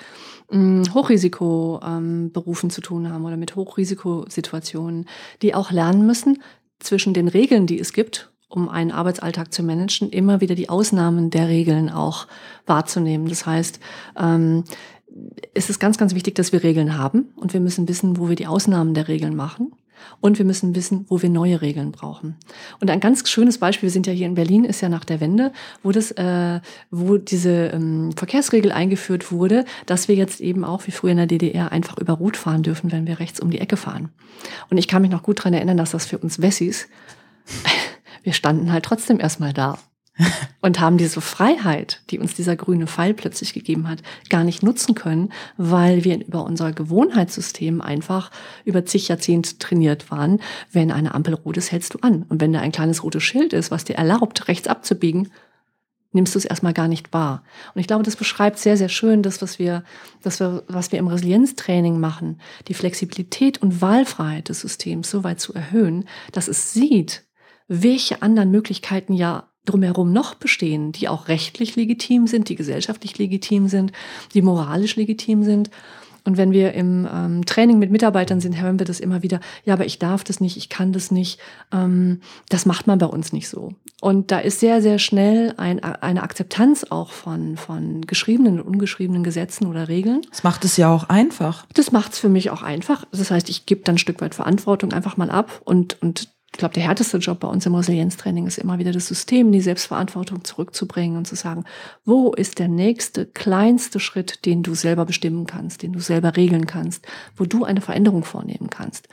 Hochrisikoberufen ähm, zu tun haben oder mit Hochrisikosituationen, die auch lernen müssen, zwischen den Regeln, die es gibt, um einen Arbeitsalltag zu managen, immer wieder die Ausnahmen der Regeln auch wahrzunehmen. Das heißt, ähm, es ist ganz, ganz wichtig, dass wir Regeln haben und wir müssen wissen, wo wir die Ausnahmen der Regeln machen. Und wir müssen wissen, wo wir neue Regeln brauchen. Und ein ganz schönes Beispiel, wir sind ja hier in Berlin, ist ja nach der Wende, wo das, äh, wo diese ähm, Verkehrsregel eingeführt wurde, dass wir jetzt eben auch wie früher in der DDR einfach über Rot fahren dürfen, wenn wir rechts um die Ecke fahren. Und ich kann mich noch gut dran erinnern, dass das für uns Wessis, <laughs> wir standen halt trotzdem erstmal da <laughs> und haben diese Freiheit, die uns dieser grüne Pfeil plötzlich gegeben hat, gar nicht nutzen können, weil wir über unser Gewohnheitssystem einfach über zig Jahrzehnte trainiert waren. Wenn eine Ampel rot ist, hältst du an. Und wenn da ein kleines rotes Schild ist, was dir erlaubt, rechts abzubiegen, nimmst du es erstmal gar nicht wahr. Und ich glaube, das beschreibt sehr, sehr schön das, was wir, das was wir im Resilienztraining machen, die Flexibilität und Wahlfreiheit des Systems so weit zu erhöhen, dass es sieht, welche anderen Möglichkeiten ja drumherum noch bestehen, die auch rechtlich legitim sind, die gesellschaftlich legitim sind, die moralisch legitim sind. Und wenn wir im ähm, Training mit Mitarbeitern sind, hören wir das immer wieder, ja, aber ich darf das nicht, ich kann das nicht, ähm, das macht man bei uns nicht so. Und da ist sehr, sehr schnell ein, eine Akzeptanz auch von, von geschriebenen und ungeschriebenen Gesetzen oder Regeln. Das macht es ja auch einfach. Das macht es für mich auch einfach. Das heißt, ich gebe dann ein Stück weit Verantwortung einfach mal ab und, und glaube, der härteste Job bei uns im Resilienztraining ist immer wieder das System, die Selbstverantwortung zurückzubringen und zu sagen, wo ist der nächste, kleinste Schritt, den du selber bestimmen kannst, den du selber regeln kannst, wo du eine Veränderung vornehmen kannst.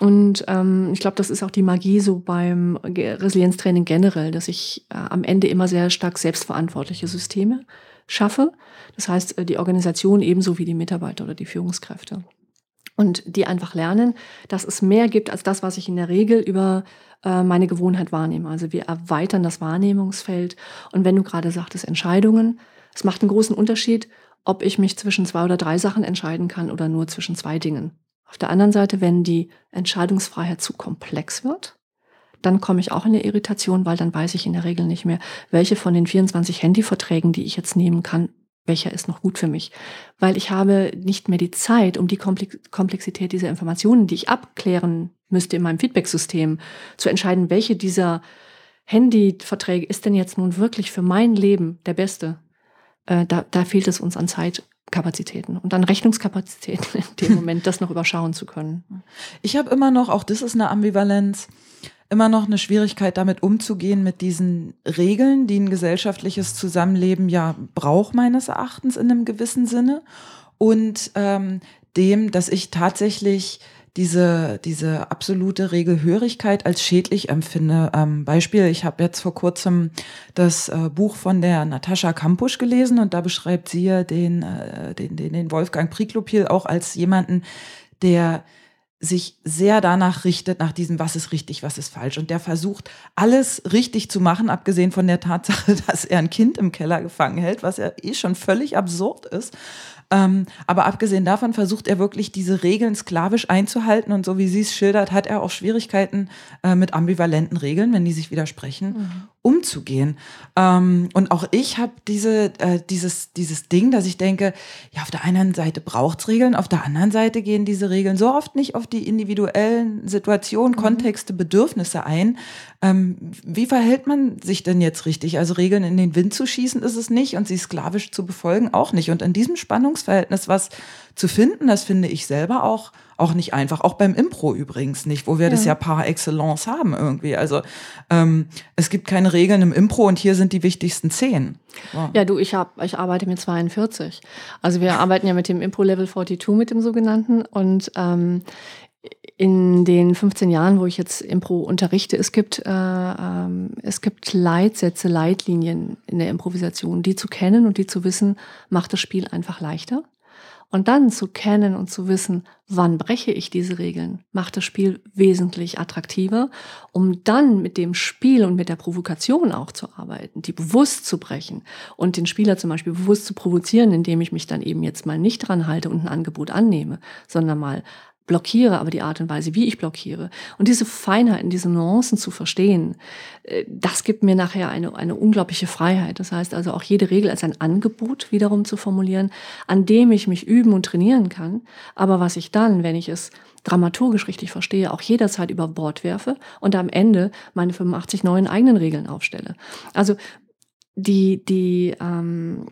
Und ähm, ich glaube, das ist auch die Magie so beim Resilienztraining generell, dass ich äh, am Ende immer sehr stark selbstverantwortliche Systeme schaffe. Das heißt, äh, die Organisation ebenso wie die Mitarbeiter oder die Führungskräfte und die einfach lernen, dass es mehr gibt als das, was ich in der Regel über äh, meine Gewohnheit wahrnehme. Also wir erweitern das Wahrnehmungsfeld. Und wenn du gerade sagtest, Entscheidungen, es macht einen großen Unterschied, ob ich mich zwischen zwei oder drei Sachen entscheiden kann oder nur zwischen zwei Dingen. Auf der anderen Seite, wenn die Entscheidungsfreiheit zu komplex wird, dann komme ich auch in eine Irritation, weil dann weiß ich in der Regel nicht mehr, welche von den 24 Handyverträgen, die ich jetzt nehmen kann, welcher ist noch gut für mich. Weil ich habe nicht mehr die Zeit, um die Komplexität dieser Informationen, die ich abklären müsste in meinem Feedbacksystem, zu entscheiden, welche dieser Handyverträge ist denn jetzt nun wirklich für mein Leben der beste. Äh, da, da fehlt es uns an Zeitkapazitäten und an Rechnungskapazitäten <laughs> in dem Moment, das noch überschauen zu können. Ich habe immer noch, auch das ist eine Ambivalenz, immer noch eine Schwierigkeit, damit umzugehen, mit diesen Regeln, die ein gesellschaftliches Zusammenleben ja braucht, meines Erachtens in einem gewissen Sinne. Und ähm, dem, dass ich tatsächlich diese, diese absolute Regelhörigkeit als schädlich empfinde. Ähm, Beispiel, ich habe jetzt vor kurzem das äh, Buch von der Natascha Kampusch gelesen und da beschreibt sie ja den, äh, den, den, den Wolfgang Priklopil auch als jemanden, der sich sehr danach richtet, nach diesem, was ist richtig, was ist falsch. Und der versucht, alles richtig zu machen, abgesehen von der Tatsache, <laughs> dass er ein Kind im Keller gefangen hält, was ja eh schon völlig absurd ist. Ähm, aber abgesehen davon versucht er wirklich, diese Regeln sklavisch einzuhalten. Und so wie sie es schildert, hat er auch Schwierigkeiten äh, mit ambivalenten Regeln, wenn die sich widersprechen, mhm. Umzugehen. Ähm, und auch ich habe diese, äh, dieses, dieses Ding, dass ich denke, ja, auf der einen Seite braucht's Regeln, auf der anderen Seite gehen diese Regeln so oft nicht auf die individuellen Situationen, mhm. Kontexte, Bedürfnisse ein, Ähm, wie verhält man sich denn jetzt richtig? Also Regeln in den Wind zu schießen ist es nicht und sie sklavisch zu befolgen auch nicht. Und in diesem Spannungsverhältnis was zu finden, das finde ich selber auch auch nicht einfach. Auch beim Impro übrigens nicht, wo wir ja. das ja par excellence haben irgendwie. Also ähm, es gibt keine Regeln im Impro und hier sind die wichtigsten zehn. Wow. Ja, du, ich, hab, ich arbeite mit 42. Also wir arbeiten ja mit dem Impro Level 42 mit dem sogenannten und ähm, in den 15 Jahren, wo ich jetzt Impro unterrichte, es gibt, äh, ähm, es gibt Leitsätze, Leitlinien in der Improvisation. Die zu kennen und die zu wissen, macht das Spiel einfach leichter. Und dann zu kennen und zu wissen, wann breche ich diese Regeln, macht das Spiel wesentlich attraktiver, um dann mit dem Spiel und mit der Provokation auch zu arbeiten, die bewusst zu brechen und den Spieler zum Beispiel bewusst zu provozieren, indem ich mich dann eben jetzt mal nicht dran halte und ein Angebot annehme, sondern mal blockiere, aber die Art und Weise, wie ich blockiere. Und diese Feinheiten, diese Nuancen zu verstehen, äh, das gibt mir nachher eine, eine unglaubliche Freiheit. Das heißt also auch jede Regel als ein Angebot wiederum zu formulieren, an dem ich mich üben und trainieren kann, aber was ich dann, wenn ich es dramaturgisch richtig verstehe, auch jederzeit über Bord werfe und am Ende meine 85 neuen eigenen Regeln aufstelle. Also die, die, ähm,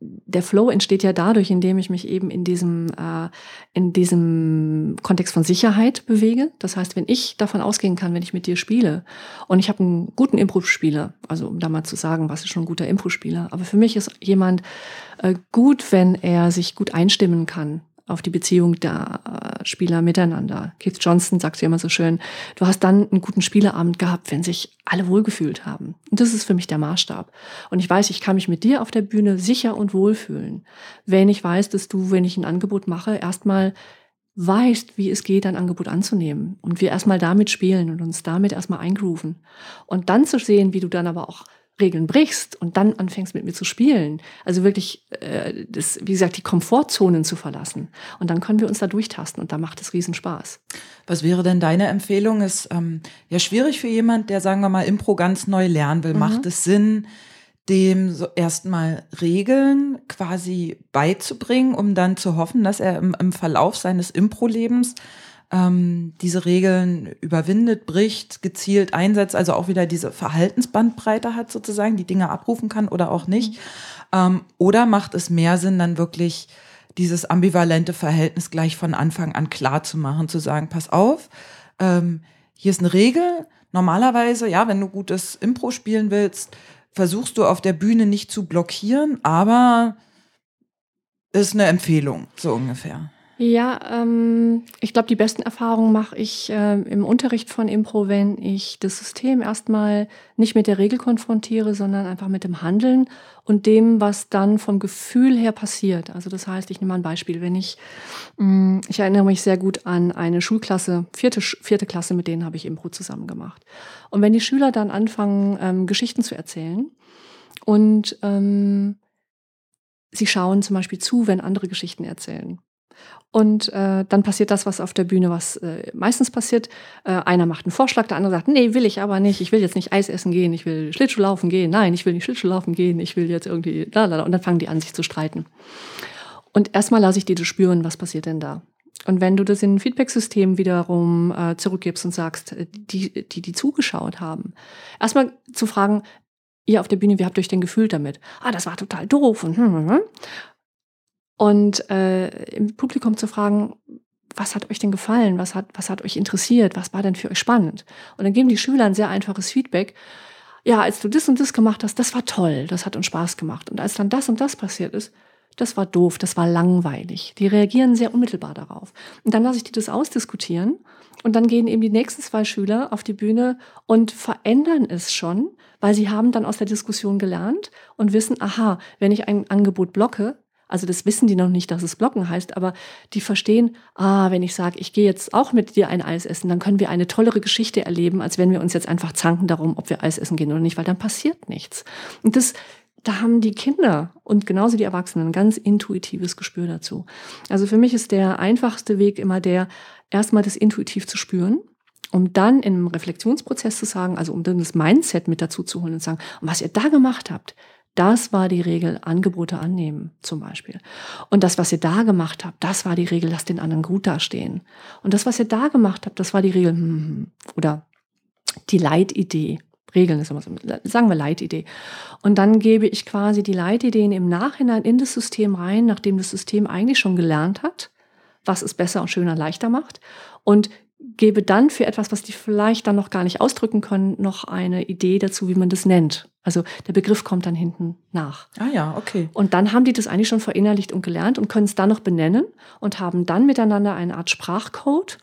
der Flow entsteht ja dadurch, indem ich mich eben in diesem, äh, in diesem Kontext von Sicherheit bewege. Das heißt, wenn ich davon ausgehen kann, wenn ich mit dir spiele und ich habe einen guten Impro-Spieler, also um da mal zu sagen, was ist schon ein guter Impro-Spieler, aber für mich ist jemand äh, gut, wenn er sich gut einstimmen kann auf die Beziehung der äh, Spieler miteinander. Keith Johnson sagt ja immer so schön, du hast dann einen guten Spieleabend gehabt, wenn sich alle wohlgefühlt haben. Und das ist für mich der Maßstab. Und ich weiß, ich kann mich mit dir auf der Bühne sicher und wohlfühlen, wenn ich weiß, dass du, wenn ich ein Angebot mache, erstmal weißt, wie es geht, ein Angebot anzunehmen. Und wir erstmal damit spielen und uns damit erstmal eingrooven. Und dann zu sehen, wie du dann aber auch Regeln brichst und dann anfängst mit mir zu spielen, also wirklich, äh, das, wie gesagt, die Komfortzonen zu verlassen. Und dann können wir uns da durchtasten und da macht es riesen Spaß. Was wäre denn deine Empfehlung? Ist ähm, ja schwierig für jemand, der, sagen wir mal, Impro ganz neu lernen will. Mhm. Macht es Sinn, dem so erstmal Regeln quasi beizubringen, um dann zu hoffen, dass er im, im Verlauf seines Impro-Lebens ähm, diese Regeln überwindet, bricht, gezielt einsetzt, also auch wieder diese Verhaltensbandbreite hat sozusagen, die Dinge abrufen kann oder auch nicht. Mhm. Ähm, oder macht es mehr Sinn, dann wirklich dieses ambivalente Verhältnis gleich von Anfang an klar zu machen, zu sagen, pass auf, ähm, hier ist eine Regel. Normalerweise, ja, wenn du gutes Impro spielen willst, versuchst du auf der Bühne nicht zu blockieren, aber ist eine Empfehlung, so ungefähr. Ja, ähm, ich glaube, die besten Erfahrungen mache ich äh, im Unterricht von Impro, wenn ich das System erstmal nicht mit der Regel konfrontiere, sondern einfach mit dem Handeln und dem, was dann vom Gefühl her passiert. Also das heißt, ich nehme mal ein Beispiel. Wenn ich, mh, mm, ich erinnere mich sehr gut an eine Schulklasse, vierte, vierte Klasse, mit denen habe ich Impro zusammen gemacht. Und wenn die Schüler dann anfangen, ähm, Geschichten zu erzählen und ähm, sie schauen zum Beispiel zu, wenn andere Geschichten erzählen und äh, dann passiert das, was auf der Bühne was äh, meistens passiert. Äh, einer macht einen Vorschlag, der andere sagt, nee, will ich aber nicht. Ich will jetzt nicht Eis essen gehen, ich will Schlittschuhlaufen gehen. Nein, ich will nicht Schlittschuhlaufen gehen, ich will jetzt irgendwie lalala. Und dann fangen die an, sich zu streiten. Und erstmal lasse ich die das spüren, was passiert denn da. Und wenn du das in ein Feedback-System wiederum äh, zurückgibst und sagst, äh, die, die, die zugeschaut haben, erstmal zu fragen, ihr auf der Bühne, wie habt ihr euch denn gefühlt damit? Ah, das war total doof. Und, hm, hm, hm. Und äh, im Publikum zu fragen, was hat euch denn gefallen? Was hat, was hat euch interessiert? Was war denn für euch spannend? Und dann geben die Schüler ein sehr einfaches Feedback. Ja, als du das und das gemacht hast, das war toll, das hat uns Spaß gemacht. Und als dann das und das passiert ist, das war doof, das war langweilig. Die reagieren sehr unmittelbar darauf. Und dann lasse ich die das ausdiskutieren und dann gehen eben die nächsten zwei Schüler auf die Bühne und verändern es schon, weil sie haben dann aus der Diskussion gelernt und wissen, aha, wenn ich ein Angebot blocke, also das wissen die noch nicht, dass es Blocken heißt, aber die verstehen, ah, wenn ich sage, ich gehe jetzt auch mit dir ein Eis essen, dann können wir eine tollere Geschichte erleben, als wenn wir uns jetzt einfach zanken darum, ob wir Eis essen gehen oder nicht, weil dann passiert nichts. Und das, da haben die Kinder und genauso die Erwachsenen ein ganz intuitives Gespür dazu. Also für mich ist der einfachste Weg immer der, erstmal das intuitiv zu spüren um dann im Reflexionsprozess zu sagen, also um dann das Mindset mit dazu zu holen und zu sagen, was ihr da gemacht habt, das war die Regel, Angebote annehmen zum Beispiel. Und das, was ihr da gemacht habt, das war die Regel, lasst den anderen gut dastehen. Und das, was ihr da gemacht habt, das war die Regel, hm, hm, hm. oder die Leitidee. Regeln ist immer so, sagen wir Leitidee. Und dann gebe ich quasi die Leitideen im Nachhinein in das System rein, nachdem das System eigentlich schon gelernt hat, was es besser und schöner, leichter macht. Und gebe dann für etwas, was die vielleicht dann noch gar nicht ausdrücken können, noch eine Idee dazu, wie man das nennt. Also der Begriff kommt dann hinten nach. Ah ja, okay. Und dann haben die das eigentlich schon verinnerlicht und gelernt und können es dann noch benennen und haben dann miteinander eine Art Sprachcode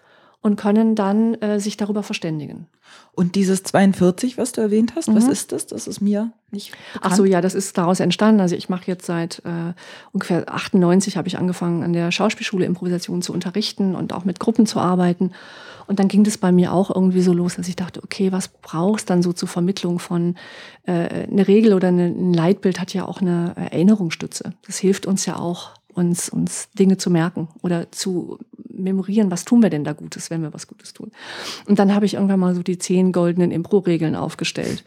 und können dann äh, sich darüber verständigen. Und dieses 42, was du erwähnt hast, mhm. was ist das? Das ist mir nicht bekannt. Ach so, ja, das ist daraus entstanden. Also ich mache jetzt seit äh, ungefähr 98 habe ich angefangen an der Schauspielschule Improvisation zu unterrichten und auch mit Gruppen zu arbeiten. Und dann ging das bei mir auch irgendwie so los, dass ich dachte, okay, was brauchst dann so zur Vermittlung von äh, eine Regel oder eine, ein Leitbild hat ja auch eine Erinnerungsstütze. Das hilft uns ja auch uns, uns Dinge zu merken oder zu memorieren, was tun wir denn da Gutes, wenn wir was Gutes tun. Und dann habe ich irgendwann mal so die zehn goldenen Impro-Regeln aufgestellt.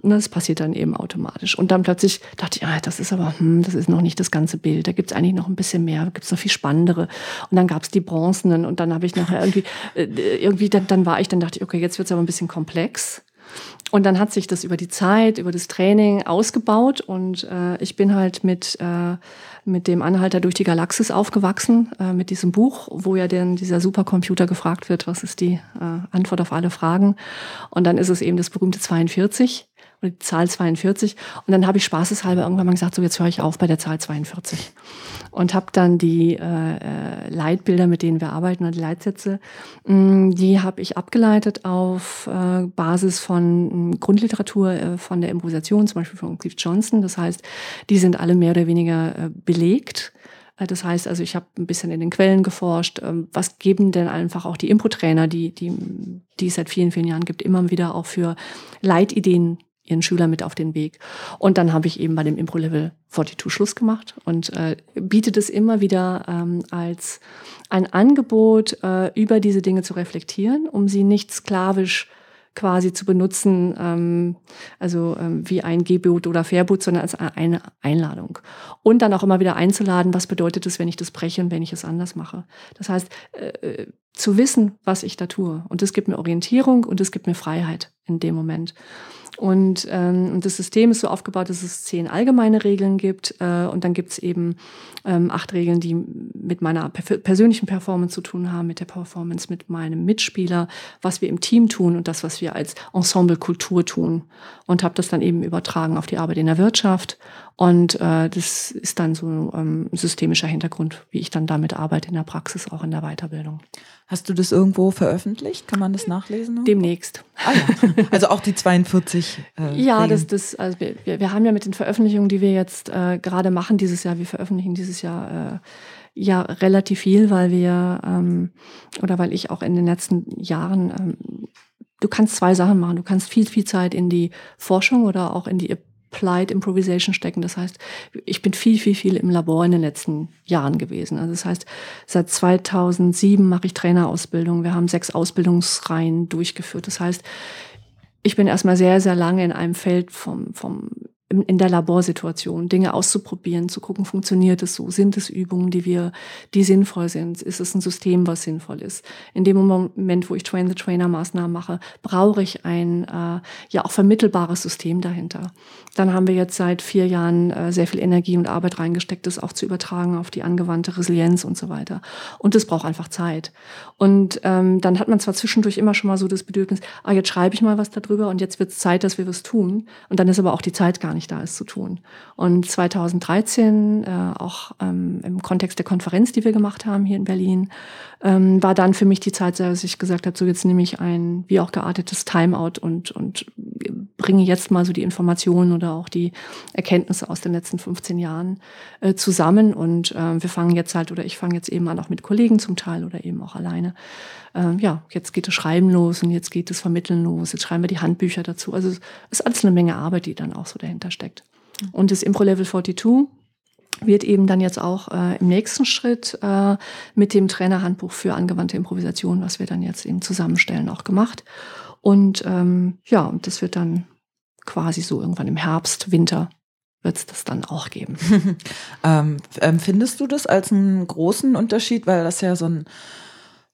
Und das passiert dann eben automatisch. Und dann plötzlich dachte ich, ah, das ist aber, hm, das ist noch nicht das ganze Bild. Da gibt es eigentlich noch ein bisschen mehr, da gibt es noch viel spannendere. Und dann gab es die Bronzenen und dann habe ich nachher irgendwie, äh, irgendwie dann, dann war ich, dann dachte ich, okay, jetzt wird es aber ein bisschen komplex. Und dann hat sich das über die Zeit, über das Training ausgebaut und äh, ich bin halt mit, äh, mit dem Anhalter durch die Galaxis aufgewachsen, äh, mit diesem Buch, wo ja dann dieser Supercomputer gefragt wird, was ist die äh, Antwort auf alle Fragen. Und dann ist es eben das berühmte 42 oder die Zahl 42. Und dann habe ich spaßeshalber irgendwann mal gesagt, so jetzt höre ich auf bei der Zahl 42. Und habe dann die äh, äh, Leitbilder, mit denen wir arbeiten, oder die Leitsätze, mh, mm, die habe ich abgeleitet auf äh, Basis von mm, Grundliteratur äh, von der Improvisation, zum Beispiel von Cliff Johnson. Das heißt, die sind alle mehr oder weniger äh, belegt. Äh, das heißt also, ich habe ein bisschen in den Quellen geforscht. Ähm, was geben denn einfach auch die Impro-Trainer, die, die, die es seit vielen, vielen Jahren gibt, immer wieder auch für Leitideen ihren Schüler mit auf den Weg. Und dann habe ich eben bei dem Impro-Level 42 Schluss gemacht und äh, bietet es immer wieder ähm, als ein Angebot, äh, über diese Dinge zu reflektieren, um sie nicht sklavisch quasi zu benutzen, ähm, also ähm, wie ein Gebot oder Verbot, sondern als eine Einladung. Und dann auch immer wieder einzuladen, was bedeutet es, wenn ich das breche und wenn ich es anders mache. Das heißt, äh, äh zu wissen, was ich da tue. Und das gibt mir Orientierung und es gibt mir Freiheit in dem Moment. Und, ähm, das System ist so aufgebaut, dass es zehn allgemeine Regeln gibt äh, und dann gibt es eben ähm, acht Regeln, die mit meiner persönlichen Performance zu tun haben, mit der Performance mit meinem Mitspieler, was wir im Team tun und das, was wir als Ensemble-Kultur tun. Und habe das dann eben übertragen auf die Arbeit in der Wirtschaft. Und äh, das ist dann so ähm, ein systemischer Hintergrund, wie ich dann damit arbeite in der Praxis, auch in der Weiterbildung. Hast du das irgendwo veröffentlicht? Kann man das nachlesen? Demnächst. Ah, ja. Also auch die 42. Äh, <laughs> ja, das, das, also wir, wir haben ja mit den Veröffentlichungen, die wir jetzt äh, gerade machen dieses Jahr, wir veröffentlichen dieses Jahr äh, ja relativ viel, weil wir ähm, oder weil ich auch in den letzten Jahren ähm, du kannst zwei Sachen machen. Du kannst viel, viel Zeit in die Forschung oder auch in die Applied Improvisation stecken. Das heißt, ich bin viel, viel, viel im Labor in den letzten Jahren gewesen. Also das heißt, seit 2007 mache ich Trainerausbildung. Wir haben sechs Ausbildungsreihen durchgeführt. Das heißt, ich bin erstmal sehr, sehr lange in einem Feld vom, vom in der Laborsituation, Dinge auszuprobieren, zu gucken, funktioniert es so? Sind es Übungen, die wir, die sinnvoll sind? Ist es ein System, was sinnvoll ist? In dem Moment, wo ich Train-the-Trainer-Maßnahmen mache, brauche ich ein äh, ja auch vermittelbares System dahinter. Dann haben wir jetzt seit vier Jahren äh, sehr viel Energie und Arbeit reingesteckt, das auch zu übertragen auf die angewandte Resilienz und so weiter. Und das braucht einfach Zeit. Und ähm, dann hat man zwar zwischendurch immer schon mal so das Bedürfnis, ah, jetzt schreibe ich mal was darüber und jetzt wird es Zeit, dass wir was tun. Und dann ist aber auch die Zeit gar nicht nicht da ist, zu tun. Und 2013, äh, auch ähm, im Kontext der Konferenz, die wir gemacht haben hier in Berlin, ähm, war dann für mich die Zeit, dass ich gesagt habe, so jetzt nehme ich ein wie auch geartetes Timeout und, und bringe jetzt mal so die Informationen oder auch die Erkenntnisse aus den letzten 15 Jahren äh, zusammen. Und äh, wir fangen jetzt halt, oder ich fange jetzt eben an, auch mit Kollegen zum Teil oder eben auch alleine. Äh, ja, jetzt geht das Schreiben los und jetzt geht das Vermitteln los. Jetzt schreiben wir die Handbücher dazu. Also es ist alles eine Menge Arbeit, die dann auch so dahinter steckt. Mhm. Und das Impro Level 42 wird eben dann jetzt auch äh, im nächsten Schritt äh, mit dem Trainerhandbuch für angewandte Improvisation, was wir dann jetzt eben zusammenstellen, auch gemacht. Und ähm, ja, und das wird dann quasi so irgendwann im Herbst, Winter wird es das dann auch geben. <laughs> ähm, empfindest du das als einen großen Unterschied, weil das ja so ein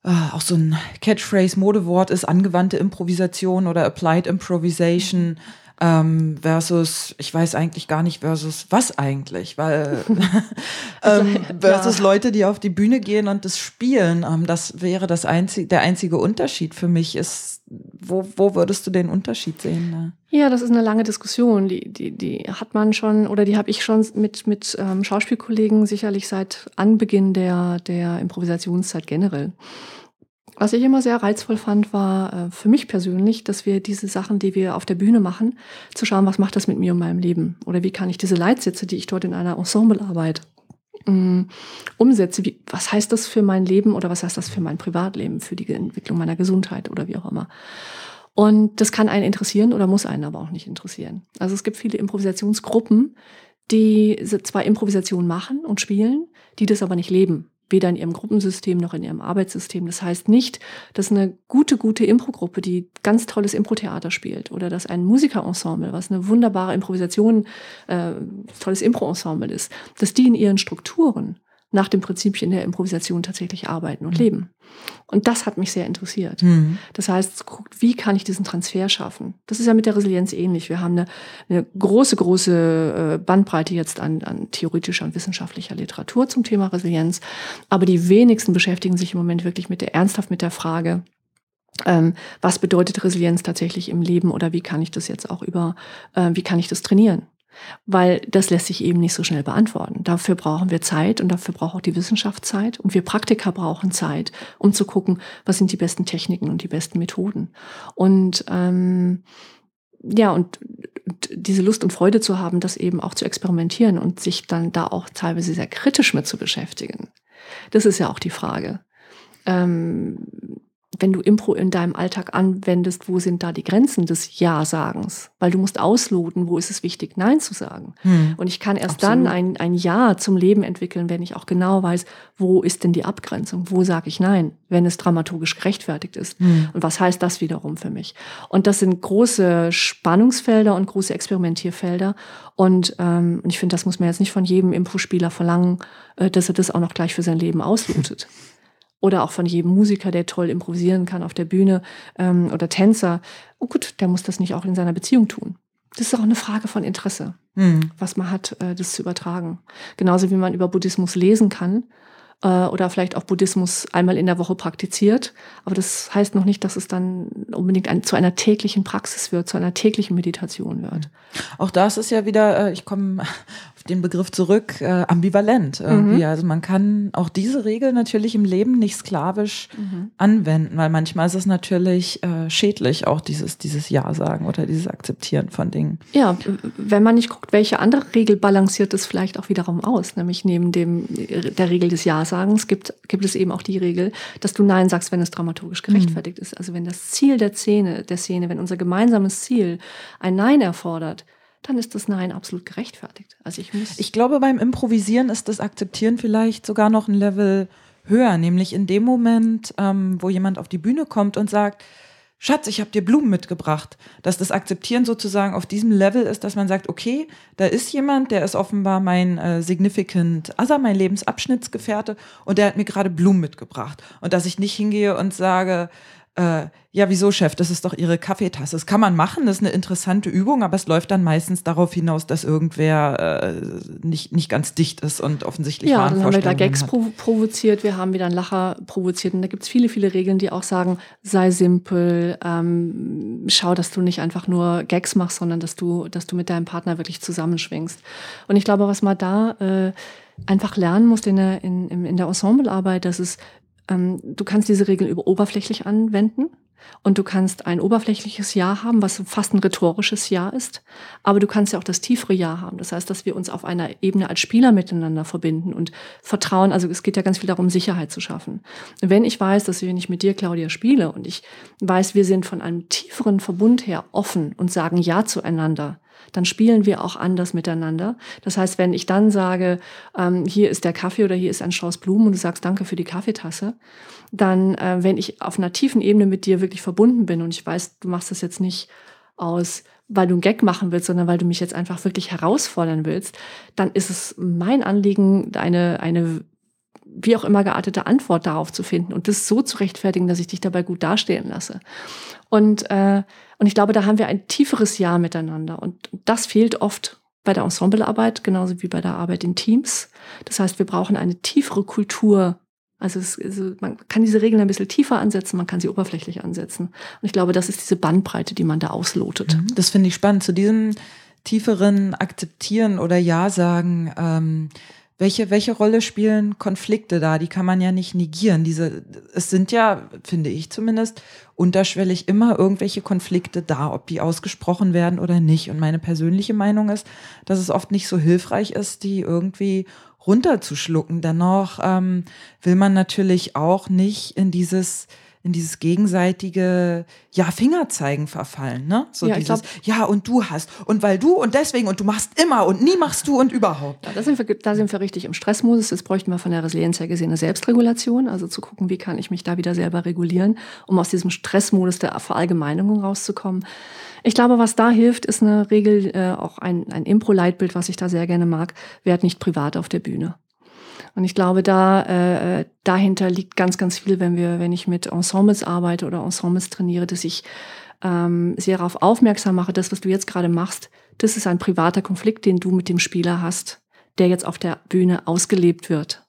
äh, auch so ein Catchphrase-Modewort ist, angewandte Improvisation oder Applied Improvisation ähm, versus, ich weiß eigentlich gar nicht versus was eigentlich, weil <laughs> ähm, versus ja. Leute, die auf die Bühne gehen und das spielen, ähm, das wäre das einzige, der einzige Unterschied für mich ist, wo, wo würdest du den Unterschied sehen? Ne? Ja, das ist eine lange Diskussion, die, die, die hat man schon oder die habe ich schon mit, mit ähm, Schauspielkollegen sicherlich seit Anbeginn der, der Improvisationszeit generell. Was ich immer sehr reizvoll fand, war äh, für mich persönlich, dass wir diese Sachen, die wir auf der Bühne machen, zu schauen, was macht das mit mir und meinem Leben? Oder wie kann ich diese Leitsätze, die ich dort in einer Ensemblearbeit ähm, umsetze, wie, was heißt das für mein Leben oder was heißt das für mein Privatleben, für die Entwicklung meiner Gesundheit oder wie auch immer. Und das kann einen interessieren oder muss einen aber auch nicht interessieren. Also es gibt viele Improvisationsgruppen, die zwar Improvisation machen und spielen, die das aber nicht leben weder in ihrem Gruppensystem noch in ihrem Arbeitssystem. Das heißt nicht, dass eine gute, gute Impro-Gruppe, die ganz tolles Impro-Theater spielt, oder dass ein Musikerensemble, was eine wunderbare Improvisation, äh, tolles Impro-Ensemble ist, dass die in ihren Strukturen nach dem Prinzipien der Improvisation tatsächlich arbeiten und mhm. leben. Und das hat mich sehr interessiert. Mhm. Das heißt, guckt, wie kann ich diesen Transfer schaffen? Das ist ja mit der Resilienz ähnlich. Wir haben eine, eine große, große äh, Bandbreite jetzt an, an theoretischer und wissenschaftlicher Literatur zum Thema Resilienz. Aber die wenigsten beschäftigen sich im Moment wirklich mit der, ernsthaft mit der Frage, ähm, was bedeutet Resilienz tatsächlich im Leben oder wie kann ich das jetzt auch über, äh, wie kann ich das trainieren? Weil das lässt sich eben nicht so schnell beantworten. Dafür brauchen wir Zeit und dafür braucht auch die Wissenschaft Zeit und wir Praktiker brauchen Zeit, um zu gucken, was sind die besten Techniken und die besten Methoden. Und ähm, ja, und diese Lust und Freude zu haben, das eben auch zu experimentieren und sich dann da auch teilweise sehr kritisch mit zu beschäftigen. Das ist ja auch die Frage. Ähm, wenn du Impro in deinem Alltag anwendest, wo sind da die Grenzen des Ja-Sagens? Weil du musst ausloten, wo ist es wichtig, Nein zu sagen. Hm. Und ich kann erst Absolut. dann ein, ein Ja zum Leben entwickeln, wenn ich auch genau weiß, wo ist denn die Abgrenzung? Wo sage ich Nein, wenn es dramaturgisch gerechtfertigt ist? Hm. Und was heißt das wiederum für mich? Und das sind große Spannungsfelder und große Experimentierfelder. Und ähm, ich finde, das muss man jetzt nicht von jedem Impro-Spieler verlangen, äh, dass er das auch noch gleich für sein Leben auslotet <laughs> oder auch von jedem Musiker, der toll improvisieren kann auf der Bühne ähm, oder Tänzer. Oh gut, der muss das nicht auch in seiner Beziehung tun. Das ist auch eine Frage von Interesse, mhm. was man hat, äh, das zu übertragen. Genauso wie man über Buddhismus lesen kann äh, oder vielleicht auch Buddhismus einmal in der Woche praktiziert. Aber das heißt noch nicht, dass es dann unbedingt ein, zu einer täglichen Praxis wird, zu einer täglichen Meditation wird. Auch das ist ja wieder, äh, ich komme auf den Begriff zurück, äh, ambivalent irgendwie. Mhm. Also man kann auch diese Regel natürlich im Leben nicht sklavisch mhm. anwenden, weil manchmal ist es natürlich äh, schädlich, auch dieses, dieses Ja sagen oder dieses Akzeptieren von Dingen. Ja, wenn man nicht guckt, welche andere Regel balanciert es vielleicht auch wiederum aus, nämlich neben dem, der Regel des Ja Sagen gibt, gibt es eben auch die Regel, dass du Nein sagst, wenn es dramaturgisch gerechtfertigt mhm. ist. Also wenn das Ziel der Szene, der Szene, wenn unser gemeinsames Ziel ein Nein erfordert, dann ist das Nein absolut gerechtfertigt. Also ich muss. Ich glaube, beim Improvisieren ist das Akzeptieren vielleicht sogar noch ein Level höher, nämlich in dem Moment, ähm, wo jemand auf die Bühne kommt und sagt, Schatz, ich habe dir Blumen mitgebracht. Dass das Akzeptieren sozusagen auf diesem Level ist, dass man sagt, okay, da ist jemand, der ist offenbar mein äh, Significant Other, mein Lebensabschnittsgefährte und der hat mir gerade Blumen mitgebracht. Und dass ich nicht hingehe und sage, äh, ja, wieso, Chef, das ist doch Ihre Kaffeetasse. Das kann man machen, das ist eine interessante Übung, aber es läuft dann meistens darauf hinaus, dass irgendwer äh, nicht, nicht ganz dicht ist und offensichtlich Ja, dann haben wir da Gags provo provoziert, wir haben wieder einen Lacher provoziert und da gibt es viele, viele Regeln, die auch sagen, sei simpel, ähm, schau, dass du nicht einfach nur Gags machst, sondern dass du, dass du mit deinem Partner wirklich zusammenschwingst. Und ich glaube, was man da äh, einfach lernen muss in der, in, in der Ensemblearbeit, dass es du kannst diese Regeln über oberflächlich anwenden und du kannst ein oberflächliches Ja haben, was fast ein rhetorisches Ja ist. Aber du kannst ja auch das tiefere Ja haben. Das heißt, dass wir uns auf einer Ebene als Spieler miteinander verbinden und vertrauen. Also es geht ja ganz viel darum, Sicherheit zu schaffen. Wenn ich weiß, dass wenn ich mit dir, Claudia, spiele und ich weiß, wir sind von einem tieferen Verbund her offen und sagen Ja zueinander, dann spielen wir auch anders miteinander. Das heißt, wenn ich dann sage, ähm, hier ist der Kaffee oder hier ist ein Strauß Blumen und du sagst Danke für die Kaffeetasse, dann, äh, wenn ich auf einer tiefen Ebene mit dir wirklich verbunden bin und ich weiß, du machst das jetzt nicht aus, weil du einen Gag machen willst, sondern weil du mich jetzt einfach wirklich herausfordern willst, dann ist es mein Anliegen, eine, eine wie auch immer geartete Antwort darauf zu finden und das so zu rechtfertigen, dass ich dich dabei gut dastehen lasse. Und, äh, und ich glaube, da haben wir ein tieferes Ja miteinander. Und das fehlt oft bei der Ensemblearbeit, genauso wie bei der Arbeit in Teams. Das heißt, wir brauchen eine tiefere Kultur. Also, es, also man kann diese Regeln ein bisschen tiefer ansetzen, man kann sie oberflächlich ansetzen. Und ich glaube, das ist diese Bandbreite, die man da auslotet. Mhm. Das finde ich spannend. Zu diesem tieferen Akzeptieren oder Ja sagen, ähm, welche, welche Rolle spielen Konflikte da? Die kann man ja nicht negieren. Diese, es sind ja, finde ich zumindest, unterschwellig immer irgendwelche Konflikte da, ob die ausgesprochen werden oder nicht. Und meine persönliche Meinung ist, dass es oft nicht so hilfreich ist, die irgendwie runterzuschlucken. Dennoch ähm, will man natürlich auch nicht in dieses in dieses gegenseitige ja Fingerzeigen verfallen, ne? So ja, dieses glaub, ja und du hast und weil du und deswegen und du machst immer und nie machst du und überhaupt. Ja, da sind wir da sind wir richtig im Stressmodus. Das bräuchten wir von der Resilienz her gesehen eine Selbstregulation, also zu gucken, wie kann ich mich da wieder selber regulieren, um aus diesem Stressmodus der Verallgemeinung rauszukommen. Ich glaube, was da hilft, ist eine Regel, äh, auch ein, ein Impro-Leitbild, was ich da sehr gerne mag, werd nicht privat auf der Bühne. Und ich glaube, da äh, dahinter liegt ganz, ganz viel, wenn wir, wenn ich mit Ensembles arbeite oder Ensembles trainiere, dass ich ähm, sehr darauf aufmerksam mache, das, was du jetzt gerade machst, das ist ein privater Konflikt, den du mit dem Spieler hast, der jetzt auf der Bühne ausgelebt wird.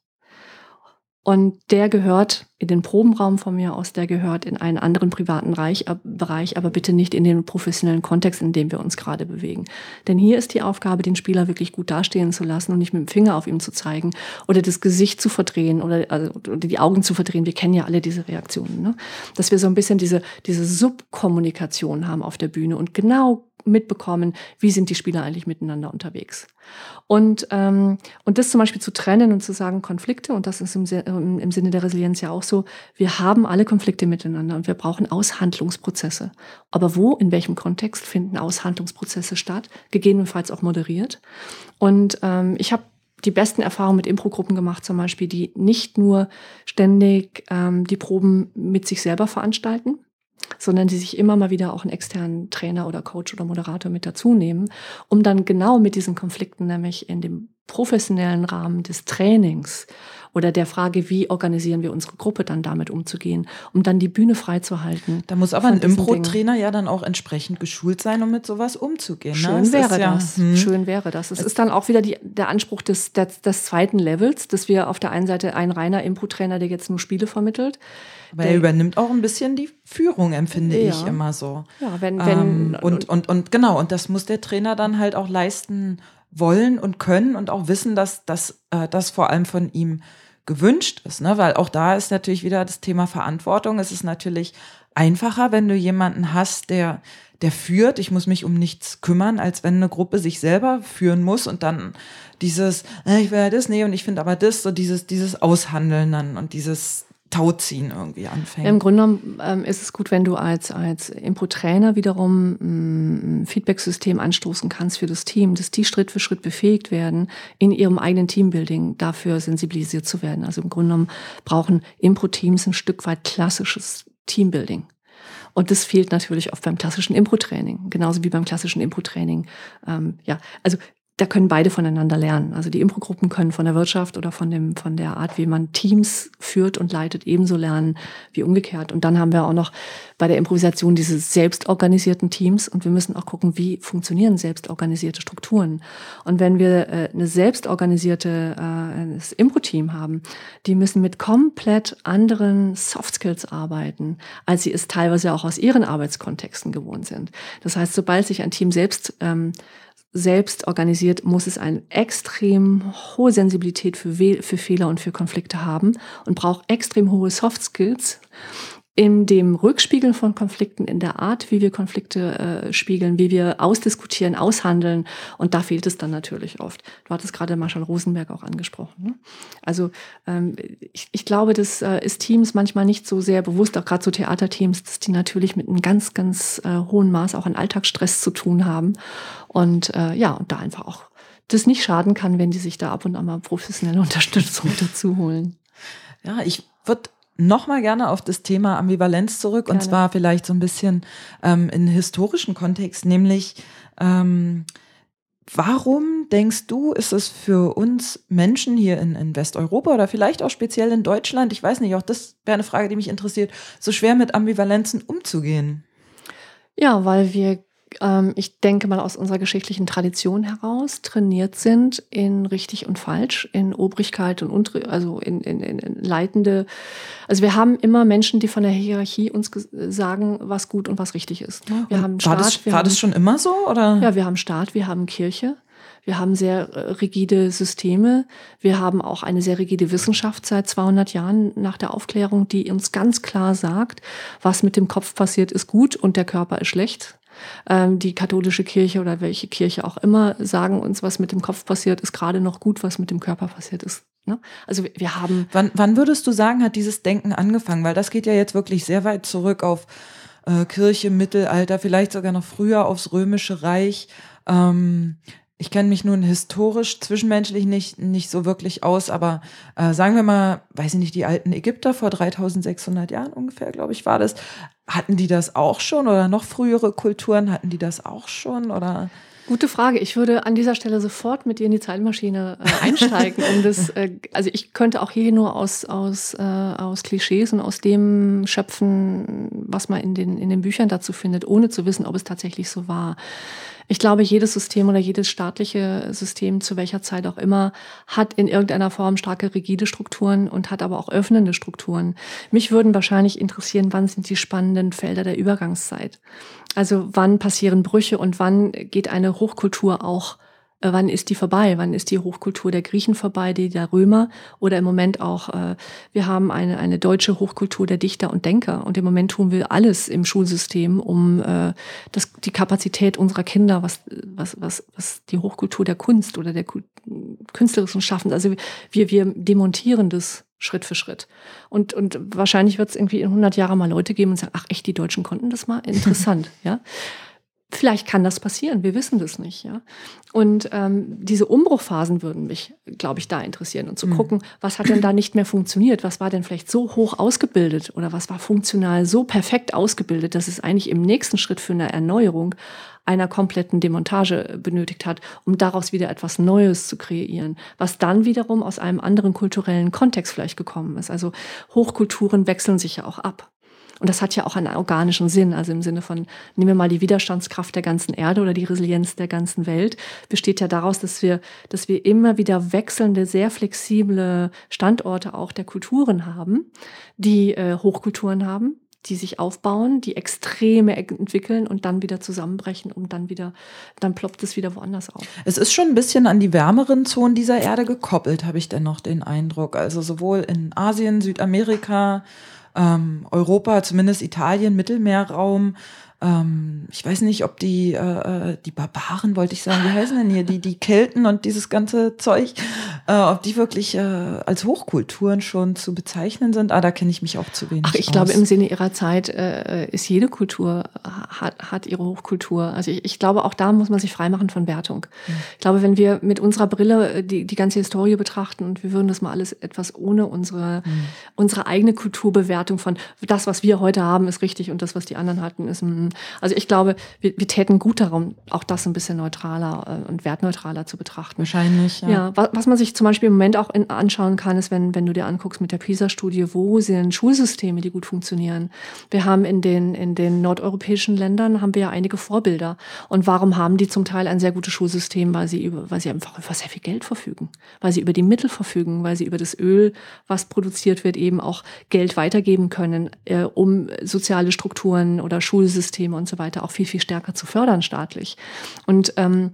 Und der gehört in den Probenraum von mir aus, der gehört in einen anderen privaten Reich, Bereich, aber bitte nicht in den professionellen Kontext, in dem wir uns gerade bewegen. Denn hier ist die Aufgabe, den Spieler wirklich gut dastehen zu lassen und nicht mit dem Finger auf ihm zu zeigen oder das Gesicht zu verdrehen oder, also, oder die Augen zu verdrehen. Wir kennen ja alle diese Reaktionen. Ne? Dass wir so ein bisschen diese, diese Subkommunikation haben auf der Bühne und genau mitbekommen, wie sind die Spieler eigentlich miteinander unterwegs. Und, ähm, und das zum Beispiel zu trennen und zu sagen, Konflikte, und das ist im, im Sinne der Resilienz ja auch so, wir haben alle Konflikte miteinander und wir brauchen Aushandlungsprozesse. Aber wo, in welchem Kontext finden Aushandlungsprozesse statt, gegebenenfalls auch moderiert. Und ähm, ich habe die besten Erfahrungen mit Impro-Gruppen gemacht, zum Beispiel, die nicht nur ständig ähm, die Proben mit sich selber veranstalten, sondern die sich immer mal wieder auch einen externen Trainer oder Coach oder Moderator mit dazu nehmen, um dann genau mit diesen Konflikten, nämlich in dem professionellen Rahmen des Trainings oder der Frage, wie organisieren wir unsere Gruppe dann damit umzugehen, um dann die Bühne freizuhalten. Da muss aber ein Impro-Trainer ja dann auch entsprechend geschult sein, um mit sowas umzugehen. Ne? Schön das wäre ja, das. Hm. Schön wäre das. Es ist dann auch wieder die, der Anspruch des, des, des zweiten Levels, dass wir auf der einen Seite ein reiner Impro-Trainer, der jetzt nur Spiele vermittelt, weil er übernimmt auch ein bisschen die Führung, empfinde ja. ich immer so. Ja, wenn, wenn. Ähm, und, und, und genau, und das muss der Trainer dann halt auch leisten wollen und können und auch wissen, dass, dass äh, das vor allem von ihm gewünscht ist. Ne? Weil auch da ist natürlich wieder das Thema Verantwortung. Es ist natürlich einfacher, wenn du jemanden hast, der, der führt. Ich muss mich um nichts kümmern, als wenn eine Gruppe sich selber führen muss und dann dieses, äh, ich will ja das, nee, und ich finde aber das, so dieses, dieses Aushandeln dann und dieses Tauziehen irgendwie anfängt. Im Grunde genommen ähm, ist es gut, wenn du als, als Impro-Trainer wiederum ein Feedback-System anstoßen kannst für das Team, dass die Schritt für Schritt befähigt werden, in ihrem eigenen Teambuilding dafür sensibilisiert zu werden. Also im Grunde genommen brauchen Impro-Teams ein Stück weit klassisches Teambuilding. Und das fehlt natürlich oft beim klassischen Impro-Training, genauso wie beim klassischen Impro-Training. Ähm, ja, also da können beide voneinander lernen. Also die Impro-Gruppen können von der Wirtschaft oder von, dem, von der Art, wie man Teams führt und leitet, ebenso lernen wie umgekehrt. Und dann haben wir auch noch bei der Improvisation diese selbstorganisierten Teams und wir müssen auch gucken, wie funktionieren selbstorganisierte Strukturen. Und wenn wir äh, eine selbstorganisierte äh, Impro-Team haben, die müssen mit komplett anderen Soft Skills arbeiten, als sie es teilweise auch aus ihren Arbeitskontexten gewohnt sind. Das heißt, sobald sich ein Team selbst ähm, selbst organisiert, muss es eine extrem hohe Sensibilität für, für Fehler und für Konflikte haben und braucht extrem hohe Soft Skills, in dem Rückspiegeln von Konflikten, in der Art, wie wir Konflikte äh, spiegeln, wie wir ausdiskutieren, aushandeln. Und da fehlt es dann natürlich oft. Du hattest gerade Marshall Rosenberg auch angesprochen. Ne? Also ähm, ich, ich glaube, das äh, ist Teams manchmal nicht so sehr bewusst, auch gerade so Theaterteams, dass die natürlich mit einem ganz, ganz äh, hohen Maß auch an Alltagsstress zu tun haben. Und äh, ja, und da einfach auch das nicht schaden kann, wenn die sich da ab und an mal professionelle <laughs> Unterstützung dazu holen. Ja, ich würde nochmal gerne auf das Thema Ambivalenz zurück gerne. und zwar vielleicht so ein bisschen ähm, in historischen Kontext, nämlich ähm, warum denkst du, ist es für uns Menschen hier in, in Westeuropa oder vielleicht auch speziell in Deutschland, ich weiß nicht, auch das wäre eine Frage, die mich interessiert, so schwer mit Ambivalenzen umzugehen? Ja, weil wir ähm, ich denke mal aus unserer geschichtlichen Tradition heraus trainiert sind in richtig und falsch, in Obrigkeit und Untre also in, in, in leitende. Also wir haben immer Menschen, die von der Hierarchie uns sagen, was gut und was richtig ist. Ne? Wir haben Staat, war das, war haben, das schon immer so? Oder? Ja, wir haben Staat, wir haben Kirche. Wir haben sehr äh, rigide Systeme. Wir haben auch eine sehr rigide Wissenschaft seit 200 Jahren nach der Aufklärung, die uns ganz klar sagt, was mit dem Kopf passiert, ist gut und der Körper ist schlecht. Ähm, die katholische Kirche oder welche Kirche auch immer sagen uns, was mit dem Kopf passiert, ist gerade noch gut, was mit dem Körper passiert ist. Ne? Also wir haben. Wann, wann würdest du sagen, hat dieses Denken angefangen? Weil das geht ja jetzt wirklich sehr weit zurück auf äh, Kirche, Mittelalter, vielleicht sogar noch früher aufs Römische Reich. Ähm, ich kenne mich nun historisch, zwischenmenschlich nicht, nicht so wirklich aus, aber äh, sagen wir mal, weiß ich nicht, die alten Ägypter vor 3600 Jahren ungefähr, glaube ich, war das. Hatten die das auch schon oder noch frühere Kulturen hatten die das auch schon oder? Gute Frage. Ich würde an dieser Stelle sofort mit dir in die Zeitmaschine äh, einsteigen. um das, äh, also ich könnte auch hier nur aus, aus, äh, aus Klischees und aus dem schöpfen, was man in den, in den Büchern dazu findet, ohne zu wissen, ob es tatsächlich so war. Ich glaube, jedes System oder jedes staatliche System, zu welcher Zeit auch immer, hat in irgendeiner Form starke rigide Strukturen und hat aber auch öffnende Strukturen. Mich würden wahrscheinlich interessieren, wann sind die spannenden Felder der Übergangszeit? Also wann passieren Brüche und wann geht eine Hochkultur auch wann ist die vorbei? Wann ist die Hochkultur der Griechen vorbei, die der Römer? Oder im Moment auch, äh, wir haben eine, eine deutsche Hochkultur der Dichter und Denker. Und im Moment tun wir alles im Schulsystem, um äh, das, die Kapazität unserer Kinder, was, was, was, was die Hochkultur der Kunst oder der künstlerischen Schaffen, also wir, wir demontieren das Schritt für Schritt. Und, und wahrscheinlich wird es irgendwie in 100 Jahren mal Leute geben und sagen, ach echt, die Deutschen konnten das mal? Interessant, <laughs> ja. Vielleicht kann das passieren, wir wissen das nicht. Ja? Und ähm, diese Umbruchphasen würden mich, glaube ich, da interessieren und zu mhm. gucken, was hat denn da nicht mehr funktioniert? Was war denn vielleicht so hoch ausgebildet oder was war funktional so perfekt ausgebildet, dass es eigentlich im nächsten Schritt für eine Erneuerung einer kompletten Demontage benötigt hat, um daraus wieder etwas Neues zu kreieren, was dann wiederum aus einem anderen kulturellen Kontext vielleicht gekommen ist. Also Hochkulturen wechseln sich ja auch ab. Und das hat ja auch einen organischen Sinn, also im Sinne von, nehmen wir mal die Widerstandskraft der ganzen Erde oder die Resilienz der ganzen Welt, besteht ja daraus, dass wir, dass wir immer wieder wechselnde, sehr flexible Standorte auch der Kulturen haben, die äh, Hochkulturen haben, die sich aufbauen, die Extreme entwickeln und dann wieder zusammenbrechen und dann wieder, dann ploppt es wieder woanders auf. Es ist schon ein bisschen an die wärmeren Zonen dieser Erde gekoppelt, habe ich dennoch den Eindruck. Also sowohl in Asien, Südamerika, ähm, Europa, zumindest Italien, Mittelmeerraum, ähm, ich weiß nicht, ob die, äh, äh, die Barbaren, wollte ich sagen, wie heißen denn hier, die, die Kelten und dieses ganze Zeug, äh, ob die wirklich äh, als Hochkulturen schon zu bezeichnen sind. Ah, da kenne ich mich auch zu wenig. Ach, ich aus. glaube, im Sinne ihrer Zeit äh, ist jede Kultur, hat, hat ihre Hochkultur. Also ich, ich glaube, auch da muss man sich freimachen von Wertung. Mhm. Ich glaube, wenn wir mit unserer Brille äh, die, die ganze Historie betrachten und wir würden das mal alles etwas ohne unsere, mhm. unsere eigene Kulturbewertung von das, was wir heute haben, ist richtig und das, was die anderen hatten, ist ein also ich glaube, wir, wir täten gut darum, auch das ein bisschen neutraler äh, und wertneutraler zu betrachten. Wahrscheinlich, ja. ja was, was man sich zum Beispiel im Moment auch in, anschauen kann, ist, wenn, wenn du dir anguckst mit der PISA-Studie, wo sind Schulsysteme, die gut funktionieren. Wir haben in den, in den nordeuropäischen Ländern haben wir ja einige Vorbilder. Und warum haben die zum Teil ein sehr gutes Schulsystem? Weil sie über, weil sie einfach über sehr viel Geld verfügen, weil sie über die Mittel verfügen, weil sie über das Öl, was produziert wird, eben auch Geld weitergeben können, äh, um soziale Strukturen oder Schulsysteme Systeme und so weiter auch viel, viel stärker zu fördern staatlich. Und ähm,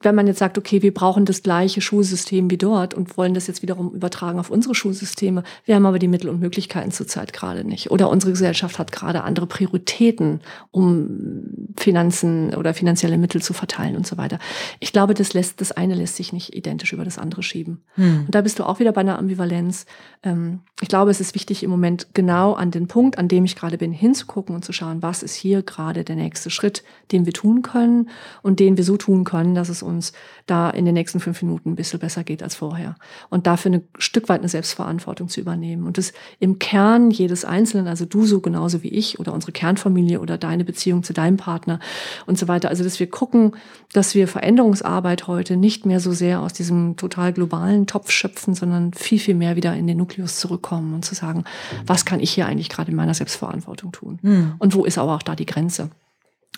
wenn man jetzt sagt, okay, wir brauchen das gleiche Schulsystem wie dort und wollen das jetzt wiederum übertragen auf unsere Schulsysteme, wir haben aber die Mittel und Möglichkeiten zurzeit gerade nicht. Oder unsere Gesellschaft hat gerade andere Prioritäten, um Finanzen oder finanzielle Mittel zu verteilen und so weiter. Ich glaube, das lässt, das eine lässt sich nicht identisch über das andere schieben. Hm. Und da bist du auch wieder bei einer Ambivalenz. Ähm, ich glaube, es ist wichtig im Moment genau an den Punkt, an dem ich gerade bin, hinzugucken und zu schauen, was ist hier gerade der nächste Schritt, den wir tun können und den wir so tun können, dass es uns da in den nächsten fünf Minuten ein bisschen besser geht als vorher. Und dafür ein Stück weit eine Selbstverantwortung zu übernehmen. Und das im Kern jedes Einzelnen, also du so genauso wie ich oder unsere Kernfamilie oder deine Beziehung zu deinem Partner und so weiter. Also, dass wir gucken, dass wir Veränderungsarbeit heute nicht mehr so sehr aus diesem total globalen Topf schöpfen, sondern viel, viel mehr wieder in den Nukleus zurückkommen und zu sagen, was kann ich hier eigentlich gerade in meiner Selbstverantwortung tun? Mhm. Und wo ist aber auch da die Grenze?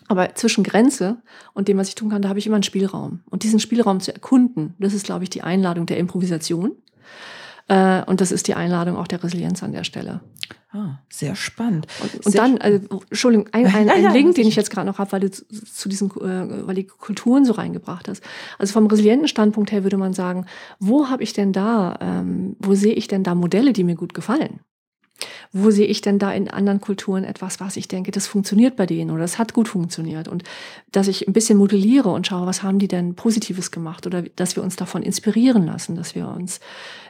Aber zwischen Grenze und dem, was ich tun kann, da habe ich immer einen Spielraum. Und diesen Spielraum zu erkunden, das ist, glaube ich, die Einladung der Improvisation. Äh, und das ist die Einladung auch der Resilienz an der Stelle. Ah, sehr spannend. Und, und dann, also, Entschuldigung, ein, ein, <laughs> ein ja, ja, Link, den ich jetzt gerade noch habe, weil du zu, zu diesen, äh, weil die Kulturen so reingebracht hast. Also vom resilienten Standpunkt her würde man sagen, wo habe ich denn da, ähm, wo sehe ich denn da Modelle, die mir gut gefallen? Wo sehe ich denn da in anderen Kulturen etwas, was ich denke, das funktioniert bei denen oder das hat gut funktioniert? Und dass ich ein bisschen modelliere und schaue, was haben die denn Positives gemacht oder dass wir uns davon inspirieren lassen, dass wir uns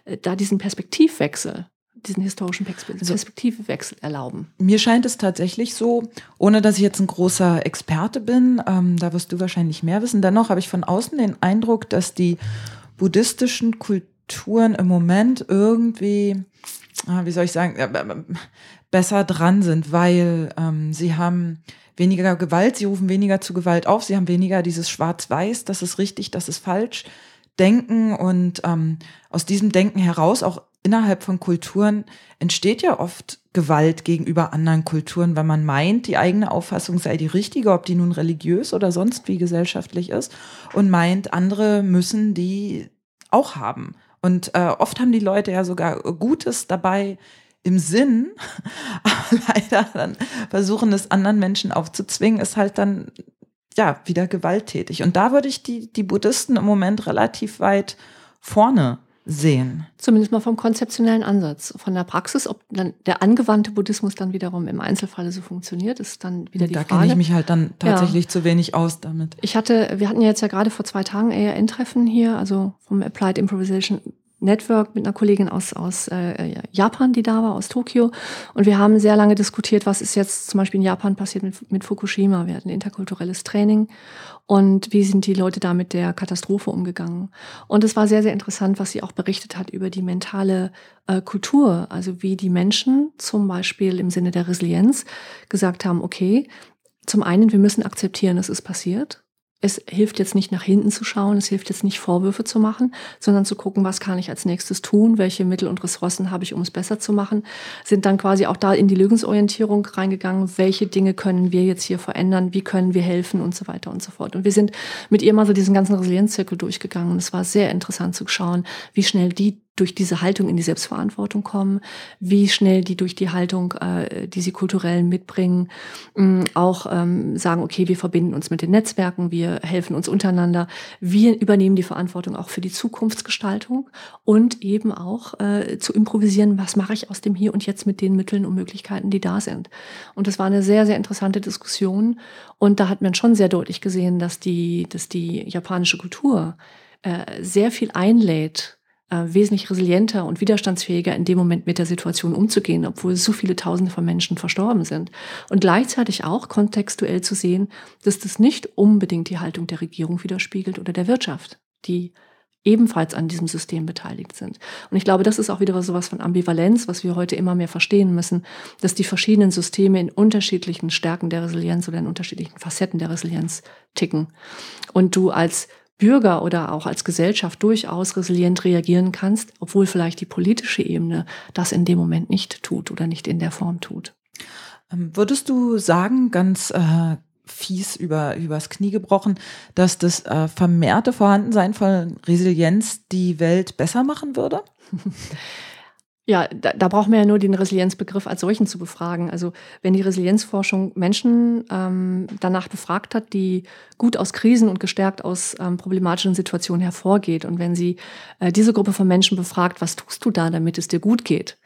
äh, da diesen Perspektivwechsel diesen historischen also Perspektivewechsel erlauben. Mir scheint es tatsächlich so, ohne dass ich jetzt ein großer Experte bin, ähm, da wirst du wahrscheinlich mehr wissen, dennoch habe ich von außen den Eindruck, dass die buddhistischen Kulturen im Moment irgendwie wie soll ich sagen, besser dran sind, weil ähm, sie haben weniger Gewalt, sie rufen weniger zu Gewalt auf, sie haben weniger dieses Schwarz-Weiß, das ist richtig, das ist falsch, Denken und ähm, aus diesem Denken heraus auch innerhalb von Kulturen entsteht ja oft Gewalt gegenüber anderen Kulturen, weil man meint, die eigene Auffassung sei die richtige, ob die nun religiös oder sonst wie gesellschaftlich ist, und meint, andere müssen die auch haben. Und äh, oft haben die Leute ja sogar Gutes dabei im Sinn, <laughs> aber leider dann versuchen es anderen Menschen aufzuzwingen, ist halt dann ja wieder gewalttätig. Und da würde ich die, die Buddhisten im Moment relativ weit vorne sehen. Zumindest mal vom konzeptionellen Ansatz. Von der Praxis, ob dann der angewandte Buddhismus dann wiederum im Einzelfall so funktioniert, ist dann wieder die da Frage. Da kenne ich mich halt dann tatsächlich ja. zu wenig aus damit. Ich hatte, wir hatten ja jetzt ja gerade vor zwei Tagen ARN-Treffen hier, also vom Applied Improvisation Network mit einer Kollegin aus, aus äh, Japan, die da war, aus Tokio. Und wir haben sehr lange diskutiert, was ist jetzt zum Beispiel in Japan passiert mit, mit Fukushima. Wir hatten interkulturelles Training und wie sind die Leute da mit der Katastrophe umgegangen. Und es war sehr, sehr interessant, was sie auch berichtet hat über die mentale äh, Kultur, also wie die Menschen zum Beispiel im Sinne der Resilienz gesagt haben, okay, zum einen, wir müssen akzeptieren, es ist passiert es hilft jetzt nicht nach hinten zu schauen, es hilft jetzt nicht Vorwürfe zu machen, sondern zu gucken, was kann ich als nächstes tun, welche Mittel und Ressourcen habe ich, um es besser zu machen, sind dann quasi auch da in die Lösungsorientierung reingegangen, welche Dinge können wir jetzt hier verändern, wie können wir helfen und so weiter und so fort. Und wir sind mit ihr mal so diesen ganzen Resilienzzirkel durchgegangen und es war sehr interessant zu schauen, wie schnell die durch diese Haltung in die Selbstverantwortung kommen, wie schnell die durch die Haltung, äh, die sie kulturell mitbringen, mh, auch ähm, sagen, okay, wir verbinden uns mit den Netzwerken, wir helfen uns untereinander, wir übernehmen die Verantwortung auch für die Zukunftsgestaltung und eben auch äh, zu improvisieren, was mache ich aus dem Hier und Jetzt mit den Mitteln und Möglichkeiten, die da sind. Und das war eine sehr, sehr interessante Diskussion und da hat man schon sehr deutlich gesehen, dass die, dass die japanische Kultur äh, sehr viel einlädt, äh, wesentlich resilienter und widerstandsfähiger in dem Moment mit der Situation umzugehen, obwohl so viele Tausende von Menschen verstorben sind. Und gleichzeitig auch kontextuell zu sehen, dass das nicht unbedingt die Haltung der Regierung widerspiegelt oder der Wirtschaft, die ebenfalls an diesem System beteiligt sind. Und ich glaube, das ist auch wieder so was von Ambivalenz, was wir heute immer mehr verstehen müssen, dass die verschiedenen Systeme in unterschiedlichen Stärken der Resilienz oder in unterschiedlichen Facetten der Resilienz ticken. Und du als Bürger oder auch als Gesellschaft durchaus resilient reagieren kannst, obwohl vielleicht die politische Ebene das in dem Moment nicht tut oder nicht in der Form tut. Ähm, würdest du sagen, ganz äh, fies über, übers Knie gebrochen, dass das äh, vermehrte Vorhandensein von Resilienz die Welt besser machen würde? <laughs> Ja, da, da braucht man ja nur den Resilienzbegriff als solchen zu befragen. Also wenn die Resilienzforschung Menschen ähm, danach befragt hat, die gut aus Krisen und gestärkt aus ähm, problematischen Situationen hervorgeht und wenn sie äh, diese Gruppe von Menschen befragt, was tust du da, damit es dir gut geht,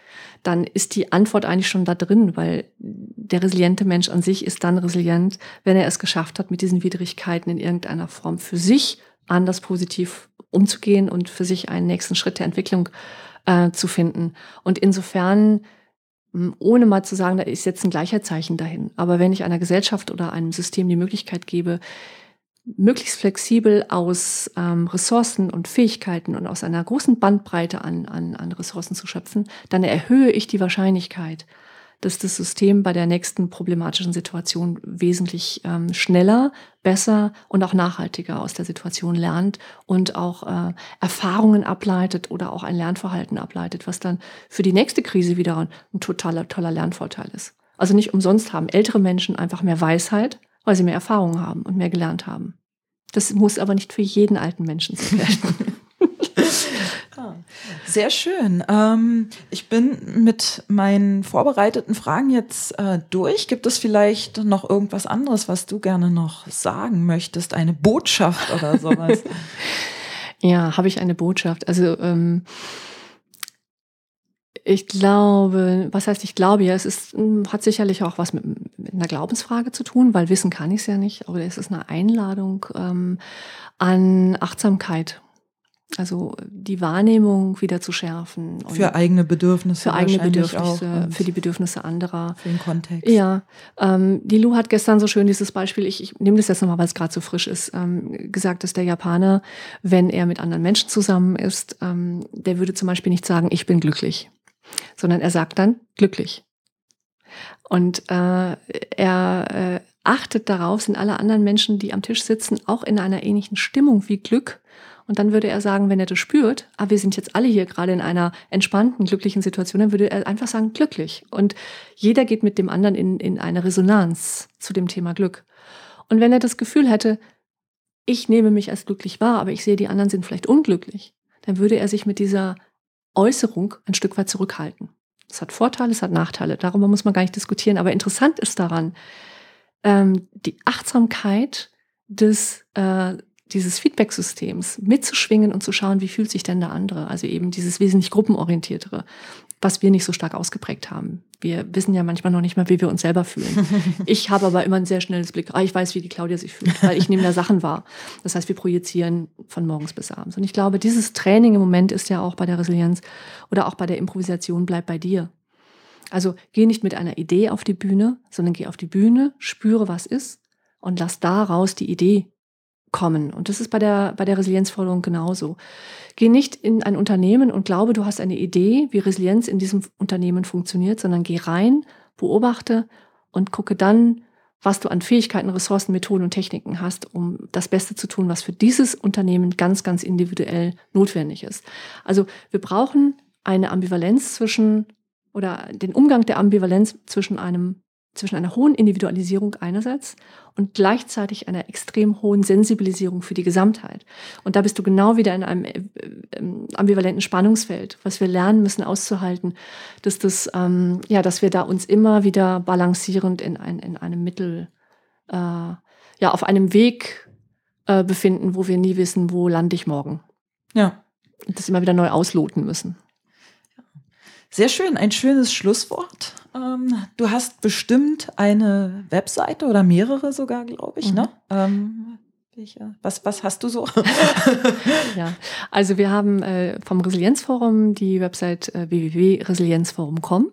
dann ist die Antwort eigentlich schon da drin, weil der resiliente Mensch an sich ist dann resilient, wenn er es geschafft hat, mit diesen Widrigkeiten in irgendeiner Form für sich anders positiv umzugehen und für sich einen nächsten Schritt der Entwicklung äh, zu finden. Und insofern, ohne mal zu sagen, ist jetzt ein Gleichheitszeichen dahin, aber wenn ich einer Gesellschaft oder einem System die Möglichkeit gebe, möglichst flexibel aus ähm, Ressourcen und Fähigkeiten und aus einer großen Bandbreite an, an, an Ressourcen zu schöpfen, dann erhöhe ich die Wahrscheinlichkeit, dass das System bei der nächsten problematischen Situation wesentlich ähm, schneller, besser und auch nachhaltiger aus der Situation lernt und auch äh, Erfahrungen ableitet oder auch ein Lernverhalten ableitet, was dann für die nächste Krise wieder ein, ein totaler, toller Lernvorteil ist. Also nicht umsonst haben ältere Menschen einfach mehr Weisheit, weil sie mehr Erfahrung haben und mehr gelernt haben. Das muss aber nicht für jeden alten Menschen so werden. <laughs> Sehr schön. Ähm, ich bin mit meinen vorbereiteten Fragen jetzt äh, durch. Gibt es vielleicht noch irgendwas anderes, was du gerne noch sagen möchtest? Eine Botschaft oder sowas? <laughs> ja, habe ich eine Botschaft. Also ähm, ich glaube, was heißt ich glaube ja, es ist, hm, hat sicherlich auch was mit, mit einer Glaubensfrage zu tun, weil wissen kann ich es ja nicht, aber es ist eine Einladung ähm, an Achtsamkeit. Also die Wahrnehmung wieder zu schärfen. für eigene Bedürfnisse. Für eigene Bedürfnisse, für die Bedürfnisse anderer. Für den Kontext. Ja. Ähm, die Lu hat gestern so schön dieses Beispiel, ich, ich nehme das jetzt nochmal, weil es gerade so frisch ist, ähm, gesagt, dass der Japaner, wenn er mit anderen Menschen zusammen ist, ähm, der würde zum Beispiel nicht sagen, ich bin glücklich sondern er sagt dann glücklich. Und äh, er äh, achtet darauf, sind alle anderen Menschen, die am Tisch sitzen, auch in einer ähnlichen Stimmung wie Glück. Und dann würde er sagen, wenn er das spürt, ah, wir sind jetzt alle hier gerade in einer entspannten, glücklichen Situation, dann würde er einfach sagen, glücklich. Und jeder geht mit dem anderen in, in eine Resonanz zu dem Thema Glück. Und wenn er das Gefühl hätte, ich nehme mich als glücklich wahr, aber ich sehe, die anderen sind vielleicht unglücklich, dann würde er sich mit dieser Äußerung ein Stück weit zurückhalten. Es hat Vorteile, es hat Nachteile. Darüber muss man gar nicht diskutieren. Aber interessant ist daran, ähm, die Achtsamkeit des, äh, dieses Feedback-Systems mitzuschwingen und zu schauen, wie fühlt sich denn der andere. Also eben dieses wesentlich gruppenorientiertere was wir nicht so stark ausgeprägt haben. Wir wissen ja manchmal noch nicht mal, wie wir uns selber fühlen. <laughs> Ich habe aber immer ein sehr schnelles Blick. Ah, ich weiß, wie die Claudia sich fühlt, weil ich nehme da Sachen wahr. Das heißt, wir projizieren von morgens bis abends. Und ich glaube, dieses Training im Moment ist ja auch bei der Resilienz oder auch bei der Improvisation bleib bei dir. Also geh nicht mit einer Idee auf die Bühne, sondern geh auf die Bühne, spüre, was ist und lass daraus die Idee kommen. Und das ist bei der, bei der Resilienzforderung genauso. Geh nicht in ein Unternehmen und glaube, du hast eine Idee, wie Resilienz in diesem Unternehmen funktioniert, sondern geh rein, beobachte und gucke dann, was du an Fähigkeiten, Ressourcen, Methoden und Techniken hast, um das Beste zu tun, was für dieses Unternehmen ganz, ganz individuell notwendig ist. Also wir brauchen eine Ambivalenz zwischen oder den Umgang der Ambivalenz zwischen einem zwischen einer hohen Individualisierung einerseits und gleichzeitig einer extrem hohen Sensibilisierung für die Gesamtheit. Und da bist du genau wieder in einem äh, äh, ambivalenten Spannungsfeld, was wir lernen müssen auszuhalten, dass das, ähm, ja, dass wir da uns immer wieder balancierend in, ein, in einem Mittel, äh, ja, auf einem Weg äh, befinden, wo wir nie wissen, wo lande ich morgen. Ja. Und das immer wieder neu ausloten müssen. Sehr schön, ein schönes Schlusswort. Ähm, du hast bestimmt eine Webseite oder mehrere sogar, glaube ich, ne? mhm. ne? Ähm, was, was hast du so? <laughs> ja, also wir haben äh, vom Resilienzforum die Website äh, www.resilienzforum.com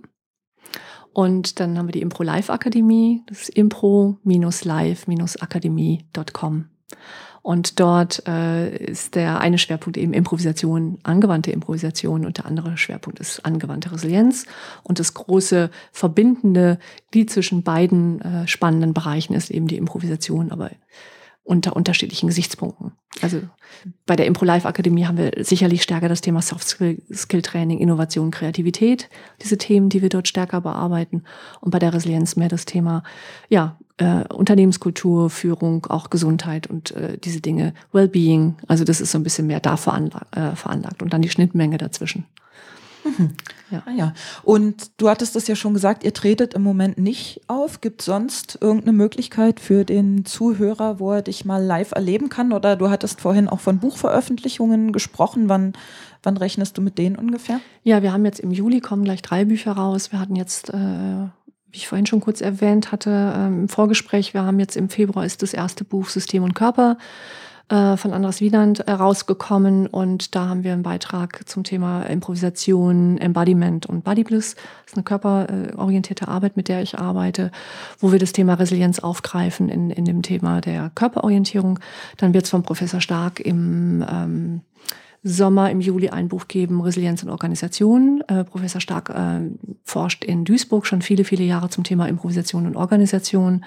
und dann haben wir die Impro Live Akademie, das ist impro-live-akademie.com. Und dort äh, ist der eine Schwerpunkt eben Improvisation, angewandte Improvisation und der andere Schwerpunkt ist angewandte Resilienz. Und das große verbindende Glied zwischen beiden äh, spannenden Bereichen ist eben die Improvisation, aber unter unterschiedlichen Gesichtspunkten. Also bei der Impro Live Akademie haben wir sicherlich stärker das Thema Soft Skill Training, Innovation, Kreativität, diese Themen, die wir dort stärker bearbeiten. Und bei der Resilienz mehr das Thema, ja, äh, Unternehmenskultur, Führung, auch Gesundheit und äh, diese Dinge, Wellbeing. Also das ist so ein bisschen mehr da veranlagt, äh, veranlagt und dann die Schnittmenge dazwischen. Mhm. Ja. Ah, ja. Und du hattest das ja schon gesagt, ihr tretet im Moment nicht auf. Gibt es sonst irgendeine Möglichkeit für den Zuhörer, wo er dich mal live erleben kann? Oder du hattest vorhin auch von Buchveröffentlichungen gesprochen. Wann, wann rechnest du mit denen ungefähr? Ja, wir haben jetzt im Juli kommen gleich drei Bücher raus. Wir hatten jetzt, äh, wie ich vorhin schon kurz erwähnt hatte, äh, im Vorgespräch, wir haben jetzt im Februar ist das erste Buch System und Körper äh, von Andras Wieland rausgekommen und da haben wir einen Beitrag zum Thema Improvisation, Embodiment und Body Bliss. Das ist eine körperorientierte Arbeit, mit der ich arbeite, wo wir das Thema Resilienz aufgreifen in, in dem Thema der Körperorientierung. Dann wird es vom Professor Stark im ähm, Sommer im Juli ein Buch geben, Resilienz und Organisation. Äh, Professor Stark äh, forscht in Duisburg schon viele, viele Jahre zum Thema Improvisation und Organisation.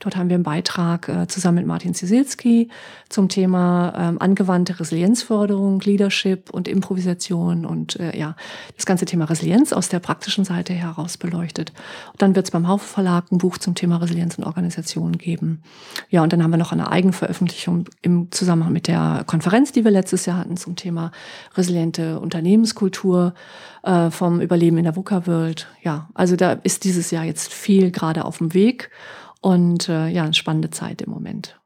Dort haben wir einen Beitrag äh, zusammen mit Martin Zisilski zum Thema ähm, angewandte Resilienzförderung, Leadership und Improvisation und äh, ja, das ganze Thema Resilienz aus der praktischen Seite heraus beleuchtet. Und dann wird es beim Haufe Verlag ein Buch zum Thema Resilienz und Organisation geben. Ja, und dann haben wir noch eine Eigenveröffentlichung im Zusammenhang mit der Konferenz, die wir letztes Jahr hatten zum Thema Thema resiliente Unternehmenskultur, äh, vom Überleben in der VUCA-World. Ja, also da ist dieses Jahr jetzt viel gerade auf dem Weg und äh, ja, eine spannende Zeit im Moment.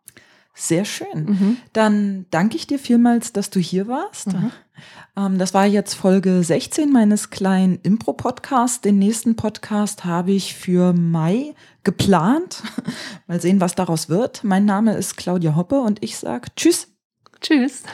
Sehr schön. Mhm. Dann danke ich dir vielmals, dass du hier warst. Mhm. Ähm, das war jetzt Folge 16 meines kleinen Impro-Podcasts. Den nächsten Podcast habe ich für Mai geplant. Mal sehen, was daraus wird. Mein Name ist Claudia Hoppe und ich sage Tschüss. Tschüss.